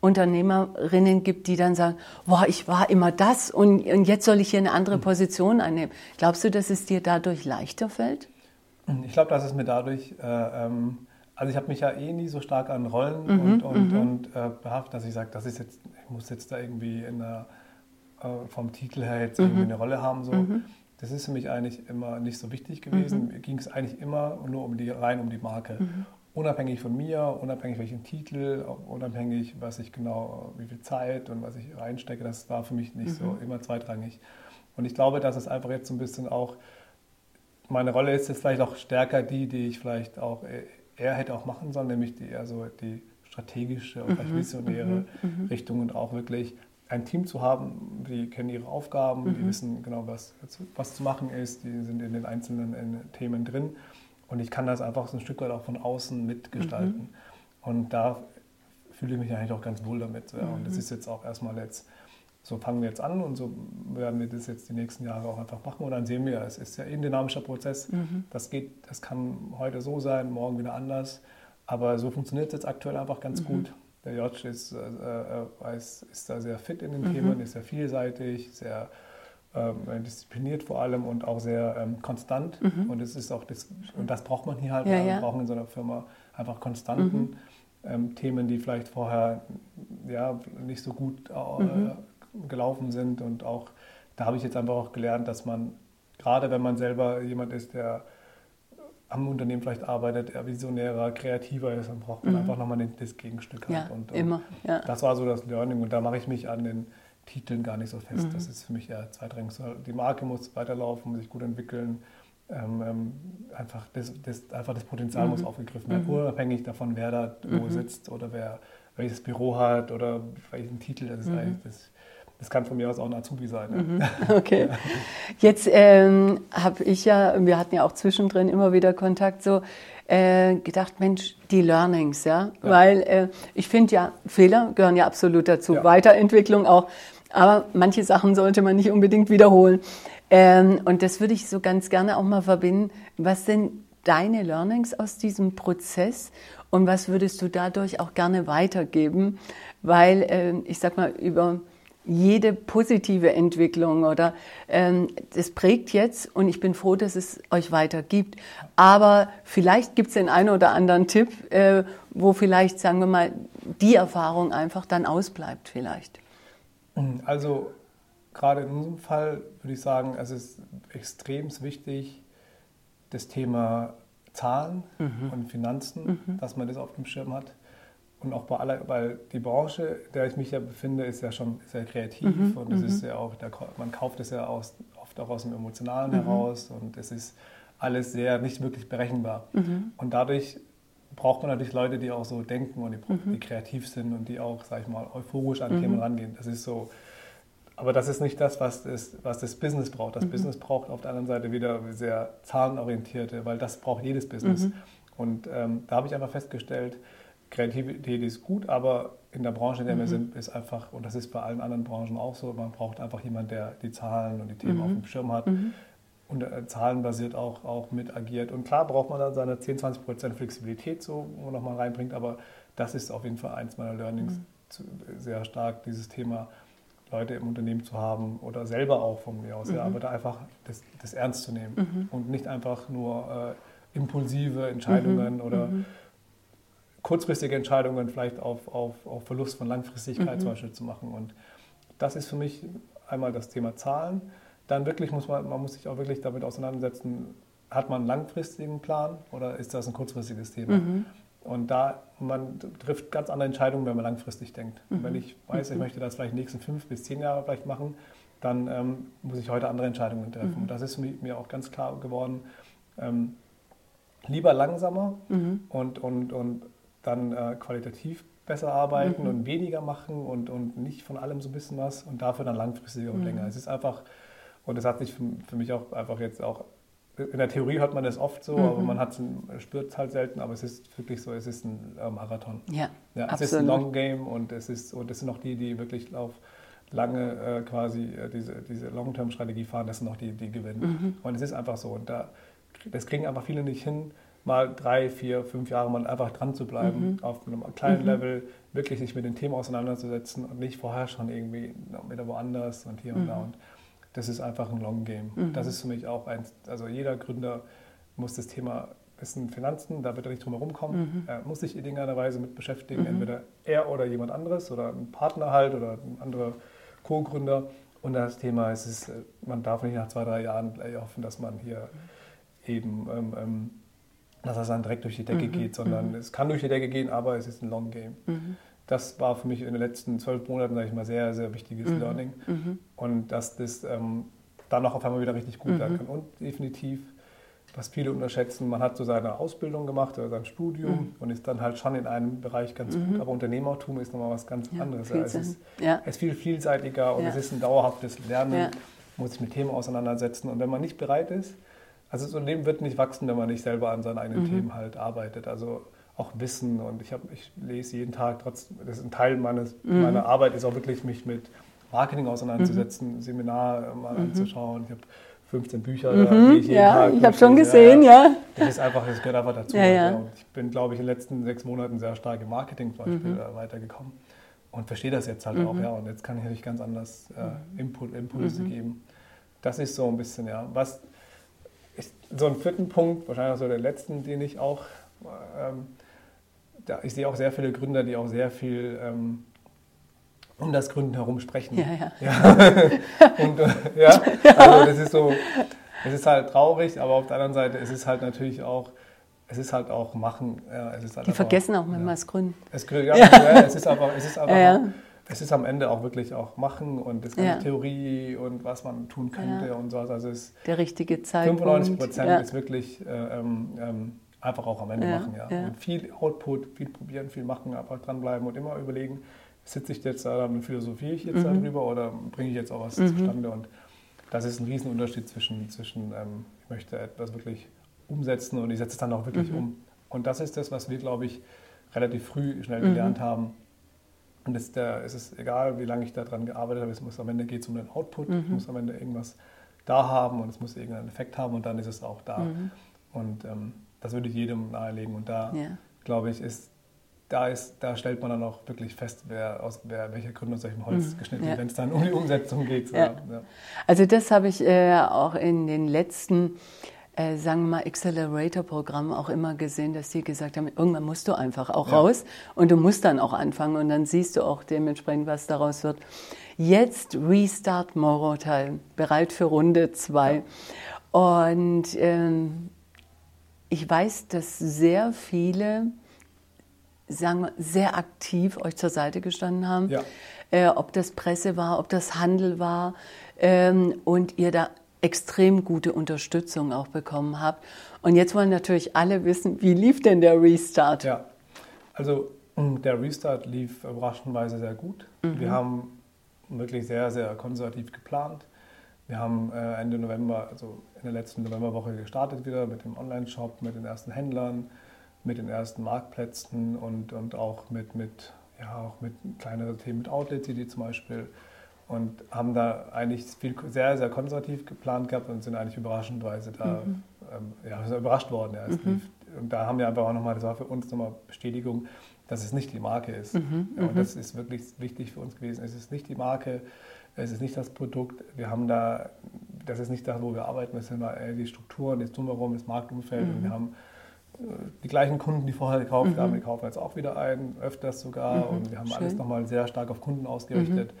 Unternehmerinnen gibt, die dann sagen, boah, ich war immer das und, und jetzt soll ich hier eine andere Position einnehmen. Glaubst du, dass es dir dadurch leichter fällt? Ich glaube, dass es mir dadurch, äh, ähm, also ich habe mich ja eh nie so stark an Rollen mhm, und, und, mhm. und äh, behaftet, dass ich sage, das ist jetzt, ich muss jetzt da irgendwie in der, äh, vom Titel her jetzt irgendwie mhm. eine Rolle haben. So. Mhm. Das ist für mich eigentlich immer nicht so wichtig gewesen. Mhm. Mir ging es eigentlich immer nur um die, rein um die Marke. Mhm unabhängig von mir, unabhängig welchen Titel, unabhängig, was ich genau, wie viel Zeit und was ich reinstecke, das war für mich nicht mhm. so immer zweitrangig. Und ich glaube, dass es einfach jetzt so ein bisschen auch, meine Rolle ist jetzt vielleicht auch stärker die, die ich vielleicht auch eher hätte auch machen sollen, nämlich die eher so die strategische und mhm. visionäre mhm. mhm. Richtung und auch wirklich ein Team zu haben, die kennen ihre Aufgaben, die mhm. wissen genau, was, was zu machen ist, die sind in den einzelnen in Themen drin und ich kann das einfach so ein Stück weit auch von außen mitgestalten. Mhm. Und da fühle ich mich eigentlich auch ganz wohl damit. Ja. Und das mhm. ist jetzt auch erstmal jetzt, so fangen wir jetzt an und so werden wir das jetzt die nächsten Jahre auch einfach machen. Und dann sehen wir, es ist ja ein dynamischer Prozess. Mhm. Das geht, das kann heute so sein, morgen wieder anders. Aber so funktioniert es jetzt aktuell einfach ganz mhm. gut. Der Jotsch ist, äh, äh, ist, ist, da sehr fit in den mhm. Themen, ist sehr vielseitig, sehr ähm, diszipliniert vor allem und auch sehr ähm, konstant. Mhm. Und es ist auch das, und das braucht man hier halt. Ja, wir brauchen in so einer Firma einfach konstanten mhm. ähm, Themen, die vielleicht vorher ja, nicht so gut äh, mhm. gelaufen sind. Und auch da habe ich jetzt einfach auch gelernt, dass man, gerade wenn man selber jemand ist, der am Unternehmen vielleicht arbeitet, eher visionärer, kreativer ist, dann braucht man mhm. einfach nochmal das Gegenstück. Halt. Ja, und, und immer. Ja. Das war so das Learning und da mache ich mich an den Titeln gar nicht so fest. Mhm. Das ist für mich eher zweitrangig. Die Marke muss weiterlaufen, muss sich gut entwickeln. Ähm, ähm, einfach, das, das, einfach das Potenzial mhm. muss aufgegriffen werden, mhm. unabhängig davon, wer da wo mhm. sitzt oder wer welches Büro hat oder welchen Titel. Das ist mhm. eigentlich das, das kann von mir aus auch ein Azubi sein. Mhm. Okay. Jetzt ähm, habe ich ja, wir hatten ja auch zwischendrin immer wieder Kontakt, so äh, gedacht, Mensch, die Learnings, ja, ja. weil äh, ich finde ja, Fehler gehören ja absolut dazu, ja. Weiterentwicklung auch, aber manche Sachen sollte man nicht unbedingt wiederholen. Ähm, und das würde ich so ganz gerne auch mal verbinden. Was sind deine Learnings aus diesem Prozess und was würdest du dadurch auch gerne weitergeben? Weil äh, ich sag mal, über jede positive Entwicklung oder ähm, das prägt jetzt und ich bin froh, dass es euch weiter gibt. Aber vielleicht gibt es den einen oder anderen Tipp, äh, wo vielleicht, sagen wir mal, die Erfahrung einfach dann ausbleibt vielleicht. Also gerade in diesem Fall würde ich sagen, es ist extrem wichtig, das Thema Zahlen mhm. und Finanzen, mhm. dass man das auf dem Schirm hat und auch bei aller, weil die Branche, in der ich mich ja befinde, ist ja schon sehr kreativ mhm, und es mhm. ist ja auch, der, man kauft es ja aus, oft auch aus dem Emotionalen mhm. heraus und es ist alles sehr nicht wirklich berechenbar. Mhm. Und dadurch braucht man natürlich Leute, die auch so denken und die, mhm. die kreativ sind und die auch, sag ich mal, euphorisch an Themen mhm. rangehen. Das ist so, aber das ist nicht das, was das, was das Business braucht. Das Business braucht auf der anderen Seite wieder sehr zahlenorientierte, weil das braucht jedes Business. Und ähm, da habe ich einfach festgestellt, Kreativität ist gut, aber in der Branche, in der mhm. wir sind, ist einfach, und das ist bei allen anderen Branchen auch so, man braucht einfach jemanden, der die Zahlen und die Themen mhm. auf dem Schirm hat mhm. und äh, zahlenbasiert auch, auch mit agiert. Und klar braucht man dann seine 10, 20 Prozent Flexibilität, so, wo man nochmal reinbringt, aber das ist auf jeden Fall eins meiner Learnings, mhm. zu, sehr stark dieses Thema, Leute im Unternehmen zu haben oder selber auch von mir aus, ja, mhm. aber da einfach das, das ernst zu nehmen mhm. und nicht einfach nur äh, impulsive Entscheidungen oder kurzfristige Entscheidungen vielleicht auf, auf, auf Verlust von Langfristigkeit mhm. zum Beispiel zu machen. Und das ist für mich einmal das Thema Zahlen. Dann wirklich muss man, man muss sich auch wirklich damit auseinandersetzen, hat man einen langfristigen Plan oder ist das ein kurzfristiges Thema? Mhm. Und da, man trifft ganz andere Entscheidungen, wenn man langfristig denkt. Mhm. Wenn ich weiß, ich mhm. möchte das vielleicht die nächsten fünf bis zehn Jahre vielleicht machen, dann ähm, muss ich heute andere Entscheidungen treffen. Mhm. Und das ist mir auch ganz klar geworden. Ähm, lieber langsamer mhm. und, und, und dann äh, qualitativ besser arbeiten mhm. und weniger machen und, und nicht von allem so ein bisschen was und dafür dann langfristiger und mhm. länger. Es ist einfach, und das hat sich für, für, mich auch einfach jetzt auch, in der Theorie hört man das oft so, mhm. aber man spürt es halt selten, aber es ist wirklich so, es ist ein äh, Marathon. Ja, ja Es ist ein Long Game und es ist, und es sind auch die, die wirklich auf lange äh, quasi äh, diese, diese Long-Term-Strategie fahren, das sind auch die, die gewinnen. Mhm. Und es ist einfach so. Und da, das kriegen einfach viele nicht hin, mal drei, vier, fünf Jahre mal einfach dran zu bleiben, mhm. auf einem kleinen mhm. Level, wirklich sich mit den Themen auseinanderzusetzen und nicht vorher schon irgendwie wieder woanders und hier und da. Mhm. Und das ist einfach ein Long Game. Mhm. Das ist für mich auch ein, also jeder Gründer muss das Thema wissen, Finanzen, da wird er nicht drum herum kommen. Mhm. Er muss sich in irgendeiner Weise mit beschäftigen, mhm. entweder er oder jemand anderes oder ein Partner halt oder ein anderer Co-Gründer. Und das Thema ist, ist, man darf nicht nach zwei, drei Jahren gleich hoffen, dass man hier eben, ähm, ähm, dass das dann direkt durch die Decke mhm. geht, sondern mhm. es kann durch die Decke gehen, aber es ist ein Long Game. Mhm. Das war für mich in den letzten zwölf Monaten, sage ich mal, sehr, sehr wichtiges mhm. Learning. Mhm. Und dass das ähm, dann auch auf einmal wieder richtig gut werden kann. Und definitiv was viele unterschätzen, man hat so seine Ausbildung gemacht oder sein Studium mhm. und ist dann halt schon in einem Bereich ganz mhm. gut, aber Unternehmertum ist nochmal was ganz ja, anderes. Es ist, ja. es ist, viel vielseitiger und ja. es ist ein dauerhaftes Lernen, muss sich mit Themen auseinandersetzen und wenn man nicht bereit ist, also so ein Leben wird nicht wachsen, wenn man nicht selber an seinen eigenen mhm. Themen halt arbeitet. Also auch Wissen und ich, hab, ich lese jeden Tag trotzdem, das ist ein Teil meines, mhm. meiner Arbeit, ist auch wirklich mich mit Marketing auseinanderzusetzen, mhm. Seminar mal mhm. anzuschauen. Ich habe 15 Bücher, mhm, da ich jeden ja, Tag. Ich habe schon gesehen, ja. ja. Das ist einfach, das gehört einfach dazu. Ja, ja. Und ich bin, glaube ich, in den letzten sechs Monaten sehr stark im Marketing zum Beispiel mhm. weitergekommen und verstehe das jetzt halt mhm. auch, ja. Und jetzt kann ich natürlich ganz anders äh, mhm. Input, Impulse mhm. geben. Das ist so ein bisschen, ja. Was so ein vierten Punkt, wahrscheinlich auch so der letzten, den ich auch, ähm, da, ich sehe auch sehr viele Gründer, die auch sehr viel ähm, um das Gründen herum sprechen. Ja, ja. ja. Und, äh, ja, also das ist so, es ist halt traurig, aber auf der anderen Seite es ist halt natürlich auch, es ist halt auch machen. Ja, es ist halt Die vergessen auch manchmal ja. das Gründen. Es, ja, ja. es ist aber, es ist aber es ist am Ende auch wirklich auch machen und das ganze Theorie und was man tun könnte und so. Also es ist der richtige Zeitpunkt. 95 Prozent ist wirklich äh, ähm, ähm, einfach auch am Ende machen, ja. Und viel Output, viel probieren, viel machen, einfach dranbleiben und immer überlegen, sitze ich jetzt da und philosophiere ich jetzt mhm. darüber oder bringe ich jetzt auch was mhm. zustande? Und das ist ein Riesenunterschied zwischen, zwischen ähm, ich möchte etwas wirklich umsetzen und ich setze es dann auch wirklich mhm. um. Und das ist das, was wir, glaube ich, relativ früh schnell gelernt mhm. haben. Und es, der, es ist egal, wie lange ich daran gearbeitet habe, es muss am Ende geht es um den Output, mhm. ich muss am Ende irgendwas da haben und es muss irgendeinen Effekt haben und dann ist es auch da. Mhm. Und ähm, das würde ich jedem nahelegen. Und da, ja. glaube ich, ist da, ist, da stellt man dann auch wirklich fest, wer aus wer, welcher Gründe aus welchem Holz mhm. geschnitten ja. wenn es dann um die Umsetzung geht. Ja. Also das habe ich äh, auch in den letzten, äh, sagen wir mal, Accelerator-Programmen auch immer gesehen, dass sie gesagt haben, irgendwann musst du einfach auch raus und du musst dann auch anfangen und dann siehst du auch dementsprechend, was daraus wird. Jetzt Restart Morotal, bereit für Runde zwei. Und ähm, ich weiß, dass sehr viele sagen wir, sehr aktiv euch zur Seite gestanden haben. Ja. Äh, ob das Presse war, ob das Handel war ähm, und ihr da extrem gute Unterstützung auch bekommen habt. Und jetzt wollen natürlich alle wissen, wie lief denn der Restart? Ja, also mm, der Restart lief überraschenderweise sehr gut. Mhm. Wir haben wirklich sehr, sehr konservativ geplant. Wir haben äh, Ende November, also in der letzten Novemberwoche gestartet wieder mit dem Online-Shop, mit den ersten Händlern mit den ersten Marktplätzen und, und auch mit, mit, ja, auch mit kleineren Themen, mit Outlet City zum Beispiel. Und haben da eigentlich viel, sehr, sehr konservativ geplant gehabt und sind eigentlich überraschendweise da mhm. ähm, ja, überrascht worden. Ja, mhm. Und da haben wir einfach auch nochmal, das war für uns nochmal Bestätigung, dass es nicht die Marke ist. Mhm. Ja, und mhm. das ist wirklich wichtig für uns gewesen. Es ist nicht die Marke, es ist nicht das Produkt. Wir haben da, das ist nicht das, wo wir arbeiten. Es sind die Strukturen, das Drumherum, das Marktumfeld. Und wir mhm. haben die gleichen Kunden, die vorher gekauft mhm. haben, die kaufen jetzt auch wieder ein, öfters sogar. Und wir haben Schön. alles nochmal sehr stark auf Kunden ausgerichtet.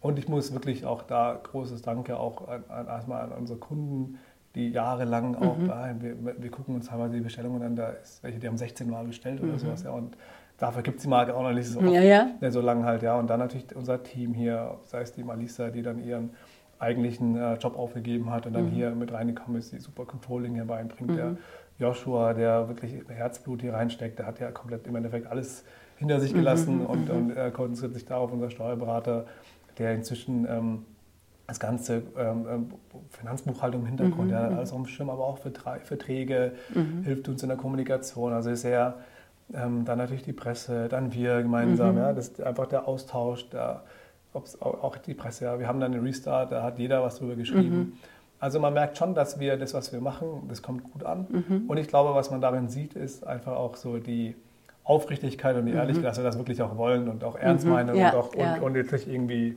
Mhm. Und ich muss wirklich auch da großes Danke auch an, an, erstmal an unsere Kunden, die jahrelang auch, mhm. wir, wir, gucken uns teilweise die Bestellungen an, da ist welche, die haben 16 Mal bestellt oder mhm. sowas. Ja, und dafür gibt es die Marke auch noch nicht so, ja, ja. so lange halt. Ja. Und dann natürlich unser Team hier, sei es die Malisa, die dann ihren eigentlichen äh, Job aufgegeben hat und dann mhm. hier mit reingekommen ist, die super Controlling herbeinbringt, der Joshua, der wirklich Herzblut hier reinsteckt, der hat ja komplett im Endeffekt alles hinter sich gelassen mhm, und, mhm. und äh, konzentriert sich darauf. Unser Steuerberater, der inzwischen ähm, das ganze ähm, ähm Finanzbuchhaltung im Hintergrund, mhm, hat mhm. alles auf dem Schirm, aber auch Verträge, mhm. hilft uns in der Kommunikation. Also er, ähm, dann natürlich die Presse, dann wir gemeinsam, mhm. ja, das einfach der Austausch, der, auch die Presse, ja. Wir haben dann einen Restart, da hat jeder was drüber geschrieben. Also man merkt schon, dass wir das, was wir machen, das kommt gut an. Mhm. Und ich glaube, was man darin sieht, ist einfach auch so die Aufrichtigkeit und die mhm. Ehrlichkeit, dass wir das wirklich auch wollen und auch ernst mhm. meinen ja, und, auch, ja. und, und jetzt nicht irgendwie.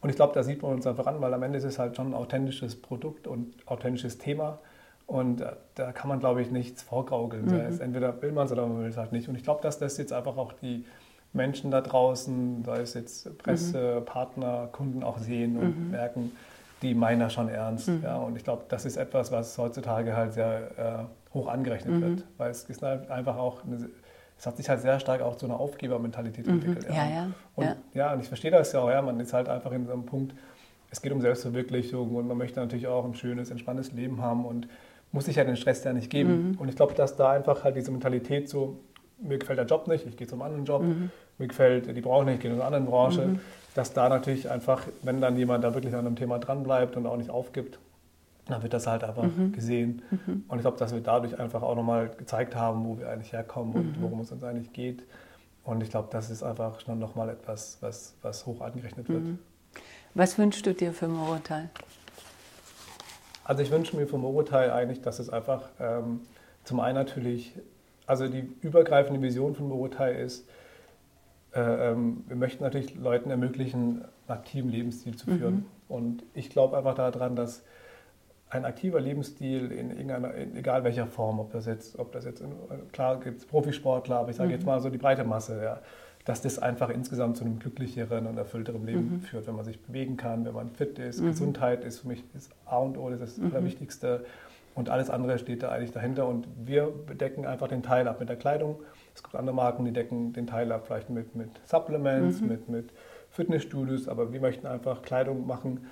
Und ich glaube, da sieht man uns einfach an, weil am Ende ist es halt schon ein authentisches Produkt und authentisches Thema. Und äh, da kann man, glaube ich, nichts vorgaukeln. Mhm. Entweder will man es oder man will es halt nicht. Und ich glaube, dass das jetzt einfach auch die Menschen da draußen, sei es jetzt Presse, mhm. Partner, Kunden auch sehen und mhm. merken, die meinen das schon ernst. Mhm. Ja, und ich glaube, das ist etwas, was heutzutage halt sehr äh, hoch angerechnet mhm. wird, weil es ist halt einfach auch, eine, es hat sich halt sehr stark auch zu einer Aufgebermentalität mhm. entwickelt. Ja. Ja, ja. Und, ja. ja, und ich verstehe das ja auch, ja, man ist halt einfach in so einem Punkt, es geht um Selbstverwirklichung und man möchte natürlich auch ein schönes, entspanntes Leben haben und muss sich ja den Stress ja nicht geben. Mhm. Und ich glaube, dass da einfach halt diese Mentalität so, mir gefällt der Job nicht, ich gehe zum anderen Job, mhm. mir gefällt die Branche nicht, ich gehe in eine andere Branche, mhm. dass da natürlich einfach, wenn dann jemand da wirklich an einem Thema dranbleibt und auch nicht aufgibt, dann wird das halt einfach mhm. gesehen. Mhm. Und ich glaube, dass wir dadurch einfach auch nochmal gezeigt haben, wo wir eigentlich herkommen und mhm. worum es uns eigentlich geht. Und ich glaube, das ist einfach schon nochmal etwas, was, was hoch angerechnet wird. Was wünschst du dir für Morotai? Also ich wünsche mir vom Morotai eigentlich, dass es einfach ähm, zum einen natürlich, also die übergreifende Vision von Morotai ist, äh, ähm, wir möchten natürlich Leuten ermöglichen, einen aktiven Lebensstil zu führen. Mhm. Und ich glaube einfach daran, dass ein aktiver Lebensstil in irgendeiner, in egal welcher Form, ob das jetzt, ob das jetzt, in, klar gibt es Profisportler, aber ich sage mhm. jetzt mal so die breite Masse, ja, dass das einfach insgesamt zu einem glücklicheren und erfüllteren Leben mhm. führt, wenn man sich bewegen kann, wenn man fit ist. Mhm. Gesundheit ist für mich das A und O, das ist das mhm. Allerwichtigste. Und alles andere steht da eigentlich dahinter. Und wir decken einfach den Teil ab mit der Kleidung. Es gibt andere Marken, die decken den Teil ab vielleicht mit, mit Supplements, mhm. mit, mit Fitnessstudios. Aber wir möchten einfach Kleidung machen,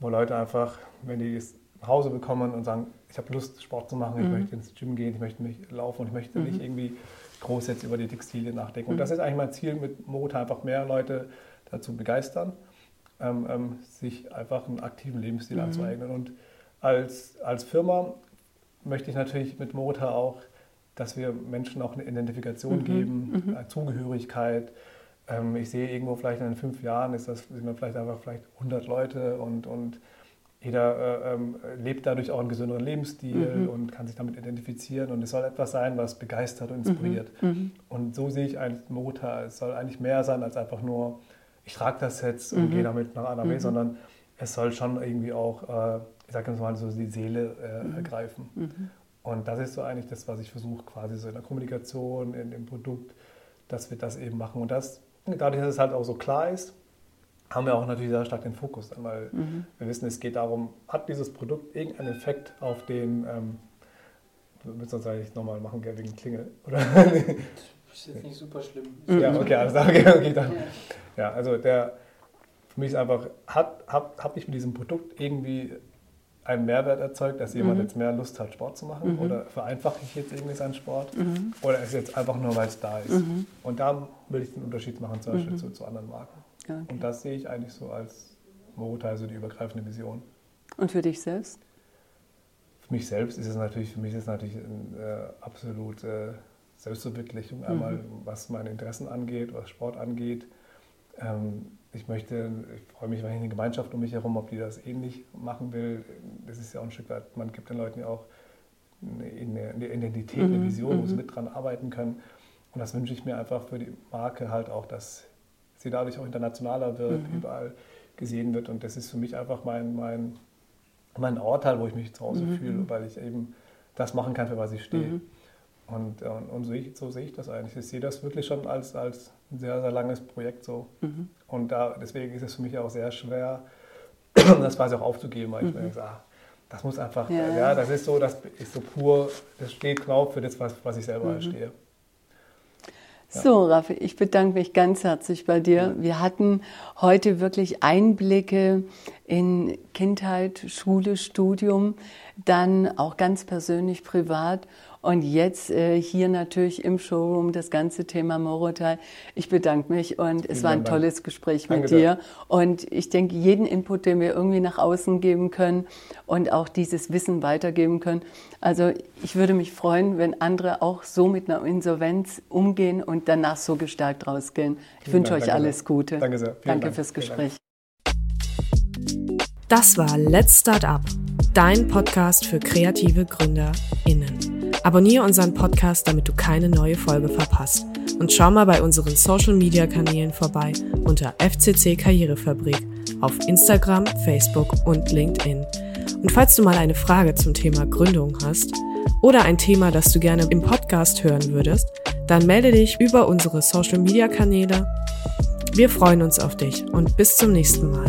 wo Leute einfach, wenn die es nach Hause bekommen und sagen, ich habe Lust, Sport zu machen, ich mhm. möchte ins Gym gehen, ich möchte mich laufen und ich möchte nicht irgendwie groß jetzt über die Textilien nachdenken. Und das ist eigentlich mein Ziel mit Mota, einfach mehr Leute dazu begeistern, ähm, ähm, sich einfach einen aktiven Lebensstil mhm. anzueignen. Und als, als Firma möchte ich natürlich mit Mota auch, dass wir Menschen auch eine Identifikation mhm. geben, mhm. eine Zugehörigkeit. Ähm, ich sehe irgendwo vielleicht in fünf Jahren ist das, sind wir vielleicht einfach vielleicht 100 Leute und, und jeder äh, ähm, lebt dadurch auch einen gesünderen Lebensstil mhm. und kann sich damit identifizieren. Und es soll etwas sein, was begeistert und inspiriert. Mhm. mhm. Und so sehe ich eigentlich Mota. Es soll eigentlich mehr sein als einfach nur, ich trage das jetzt und mhm. gehe damit nach A B, sondern es soll schon irgendwie auch, äh, ich sage mal so, die Seele äh, mhm. ergreifen. Mhm. Und das ist so eigentlich das, was ich versuche, quasi so in der Kommunikation, in dem Produkt, dass wir das eben machen. Und das, dadurch, dass es halt auch so klar ist, haben wir auch natürlich sehr stark den Fokus dann, weil mhm. wir wissen, es geht darum, hat dieses Produkt irgendeinen Effekt auf den, ähm, wir müssen uns eigentlich nochmal machen, wegen Klingel, oder? Das ist jetzt nicht super schlimm. Ja, okay, alles klar, okay, okay, dann. Ja, also der, für mich ist einfach, hat, habe hab ich mit diesem Produkt irgendwie einen Mehrwert erzeugt, dass jemand mhm. jetzt mehr Lust hat, Sport zu machen? Mhm. Oder vereinfache ich jetzt irgendwie seinen Sport? Mhm. Oder ist es jetzt einfach nur, weil es da ist? Mhm. Und da will ich den Unterschied machen, zum Beispiel mhm. zu, zu anderen Marken. Okay. Und das sehe ich eigentlich so als Mota, also die übergreifende Vision. Und für dich selbst? Für mich selbst ist es natürlich, für mich ist es natürlich eine äh, absolute Selbstverwirklichung. Mhm. Einmal was meine Interessen angeht, was Sport angeht. Ähm, ich möchte, ich freue mich, wenn ich eine Gemeinschaft um mich herum, ob die das ähnlich machen will. Das ist ja auch ein Stück weit, man gibt den Leuten ja auch eine, eine Identität, eine mhm. Vision, wo sie mhm. mit dran arbeiten können. Und das wünsche ich mir einfach für die Marke halt auch, dass sie dadurch auch internationaler wird, mhm. überall gesehen wird. Und das ist für mich einfach mein, mein, mein Ort halt, wo ich mich zu Hause mhm. fühle, weil ich eben das machen kann, für was ich stehe. Mhm. Und, und, und so, ich, so, sehe ich das eigentlich. Ich sehe das wirklich schon als, als ein sehr, sehr langes Projekt so. Mhm. Und da, deswegen ist es für mich auch sehr schwer, das quasi auch aufzugeben, weil ich mir mhm. denke, ah, das muss einfach, ja. ja. das ist so, das ist so pur, das steht genau für das, was, was ich selber mhm. stehe. So, Raffi, ich bedanke mich ganz herzlich bei dir. Wir hatten heute wirklich Einblicke in Kindheit, Schule, Studium, dann auch ganz persönlich privat und jetzt äh, hier natürlich im Showroom das ganze Thema Morotai. Ich bedanke mich und es war ein tolles Gespräch mit Danke dir. Und ich denke, jeden Input, den wir irgendwie nach außen geben können und auch dieses Wissen weitergeben können. Also ich würde mich freuen, wenn andere auch so mit einer Insolvenz umgehen und danach so gestärkt rausgehen. Ich Vielen wünsche Dank, euch alles Gute. Danke sehr. Vielen Danke Dank. fürs Gespräch. Das war Let's Start Up dein Podcast für kreative GründerInnen. Abonniere unseren Podcast, damit du keine neue Folge verpasst. Und schau mal bei unseren Social Media Kanälen vorbei unter FCC Karrierefabrik auf Instagram, Facebook und LinkedIn. Und falls du mal eine Frage zum Thema Gründung hast oder ein Thema, das du gerne im Podcast hören würdest, dann melde dich über unsere Social Media Kanäle. Wir freuen uns auf dich und bis zum nächsten Mal.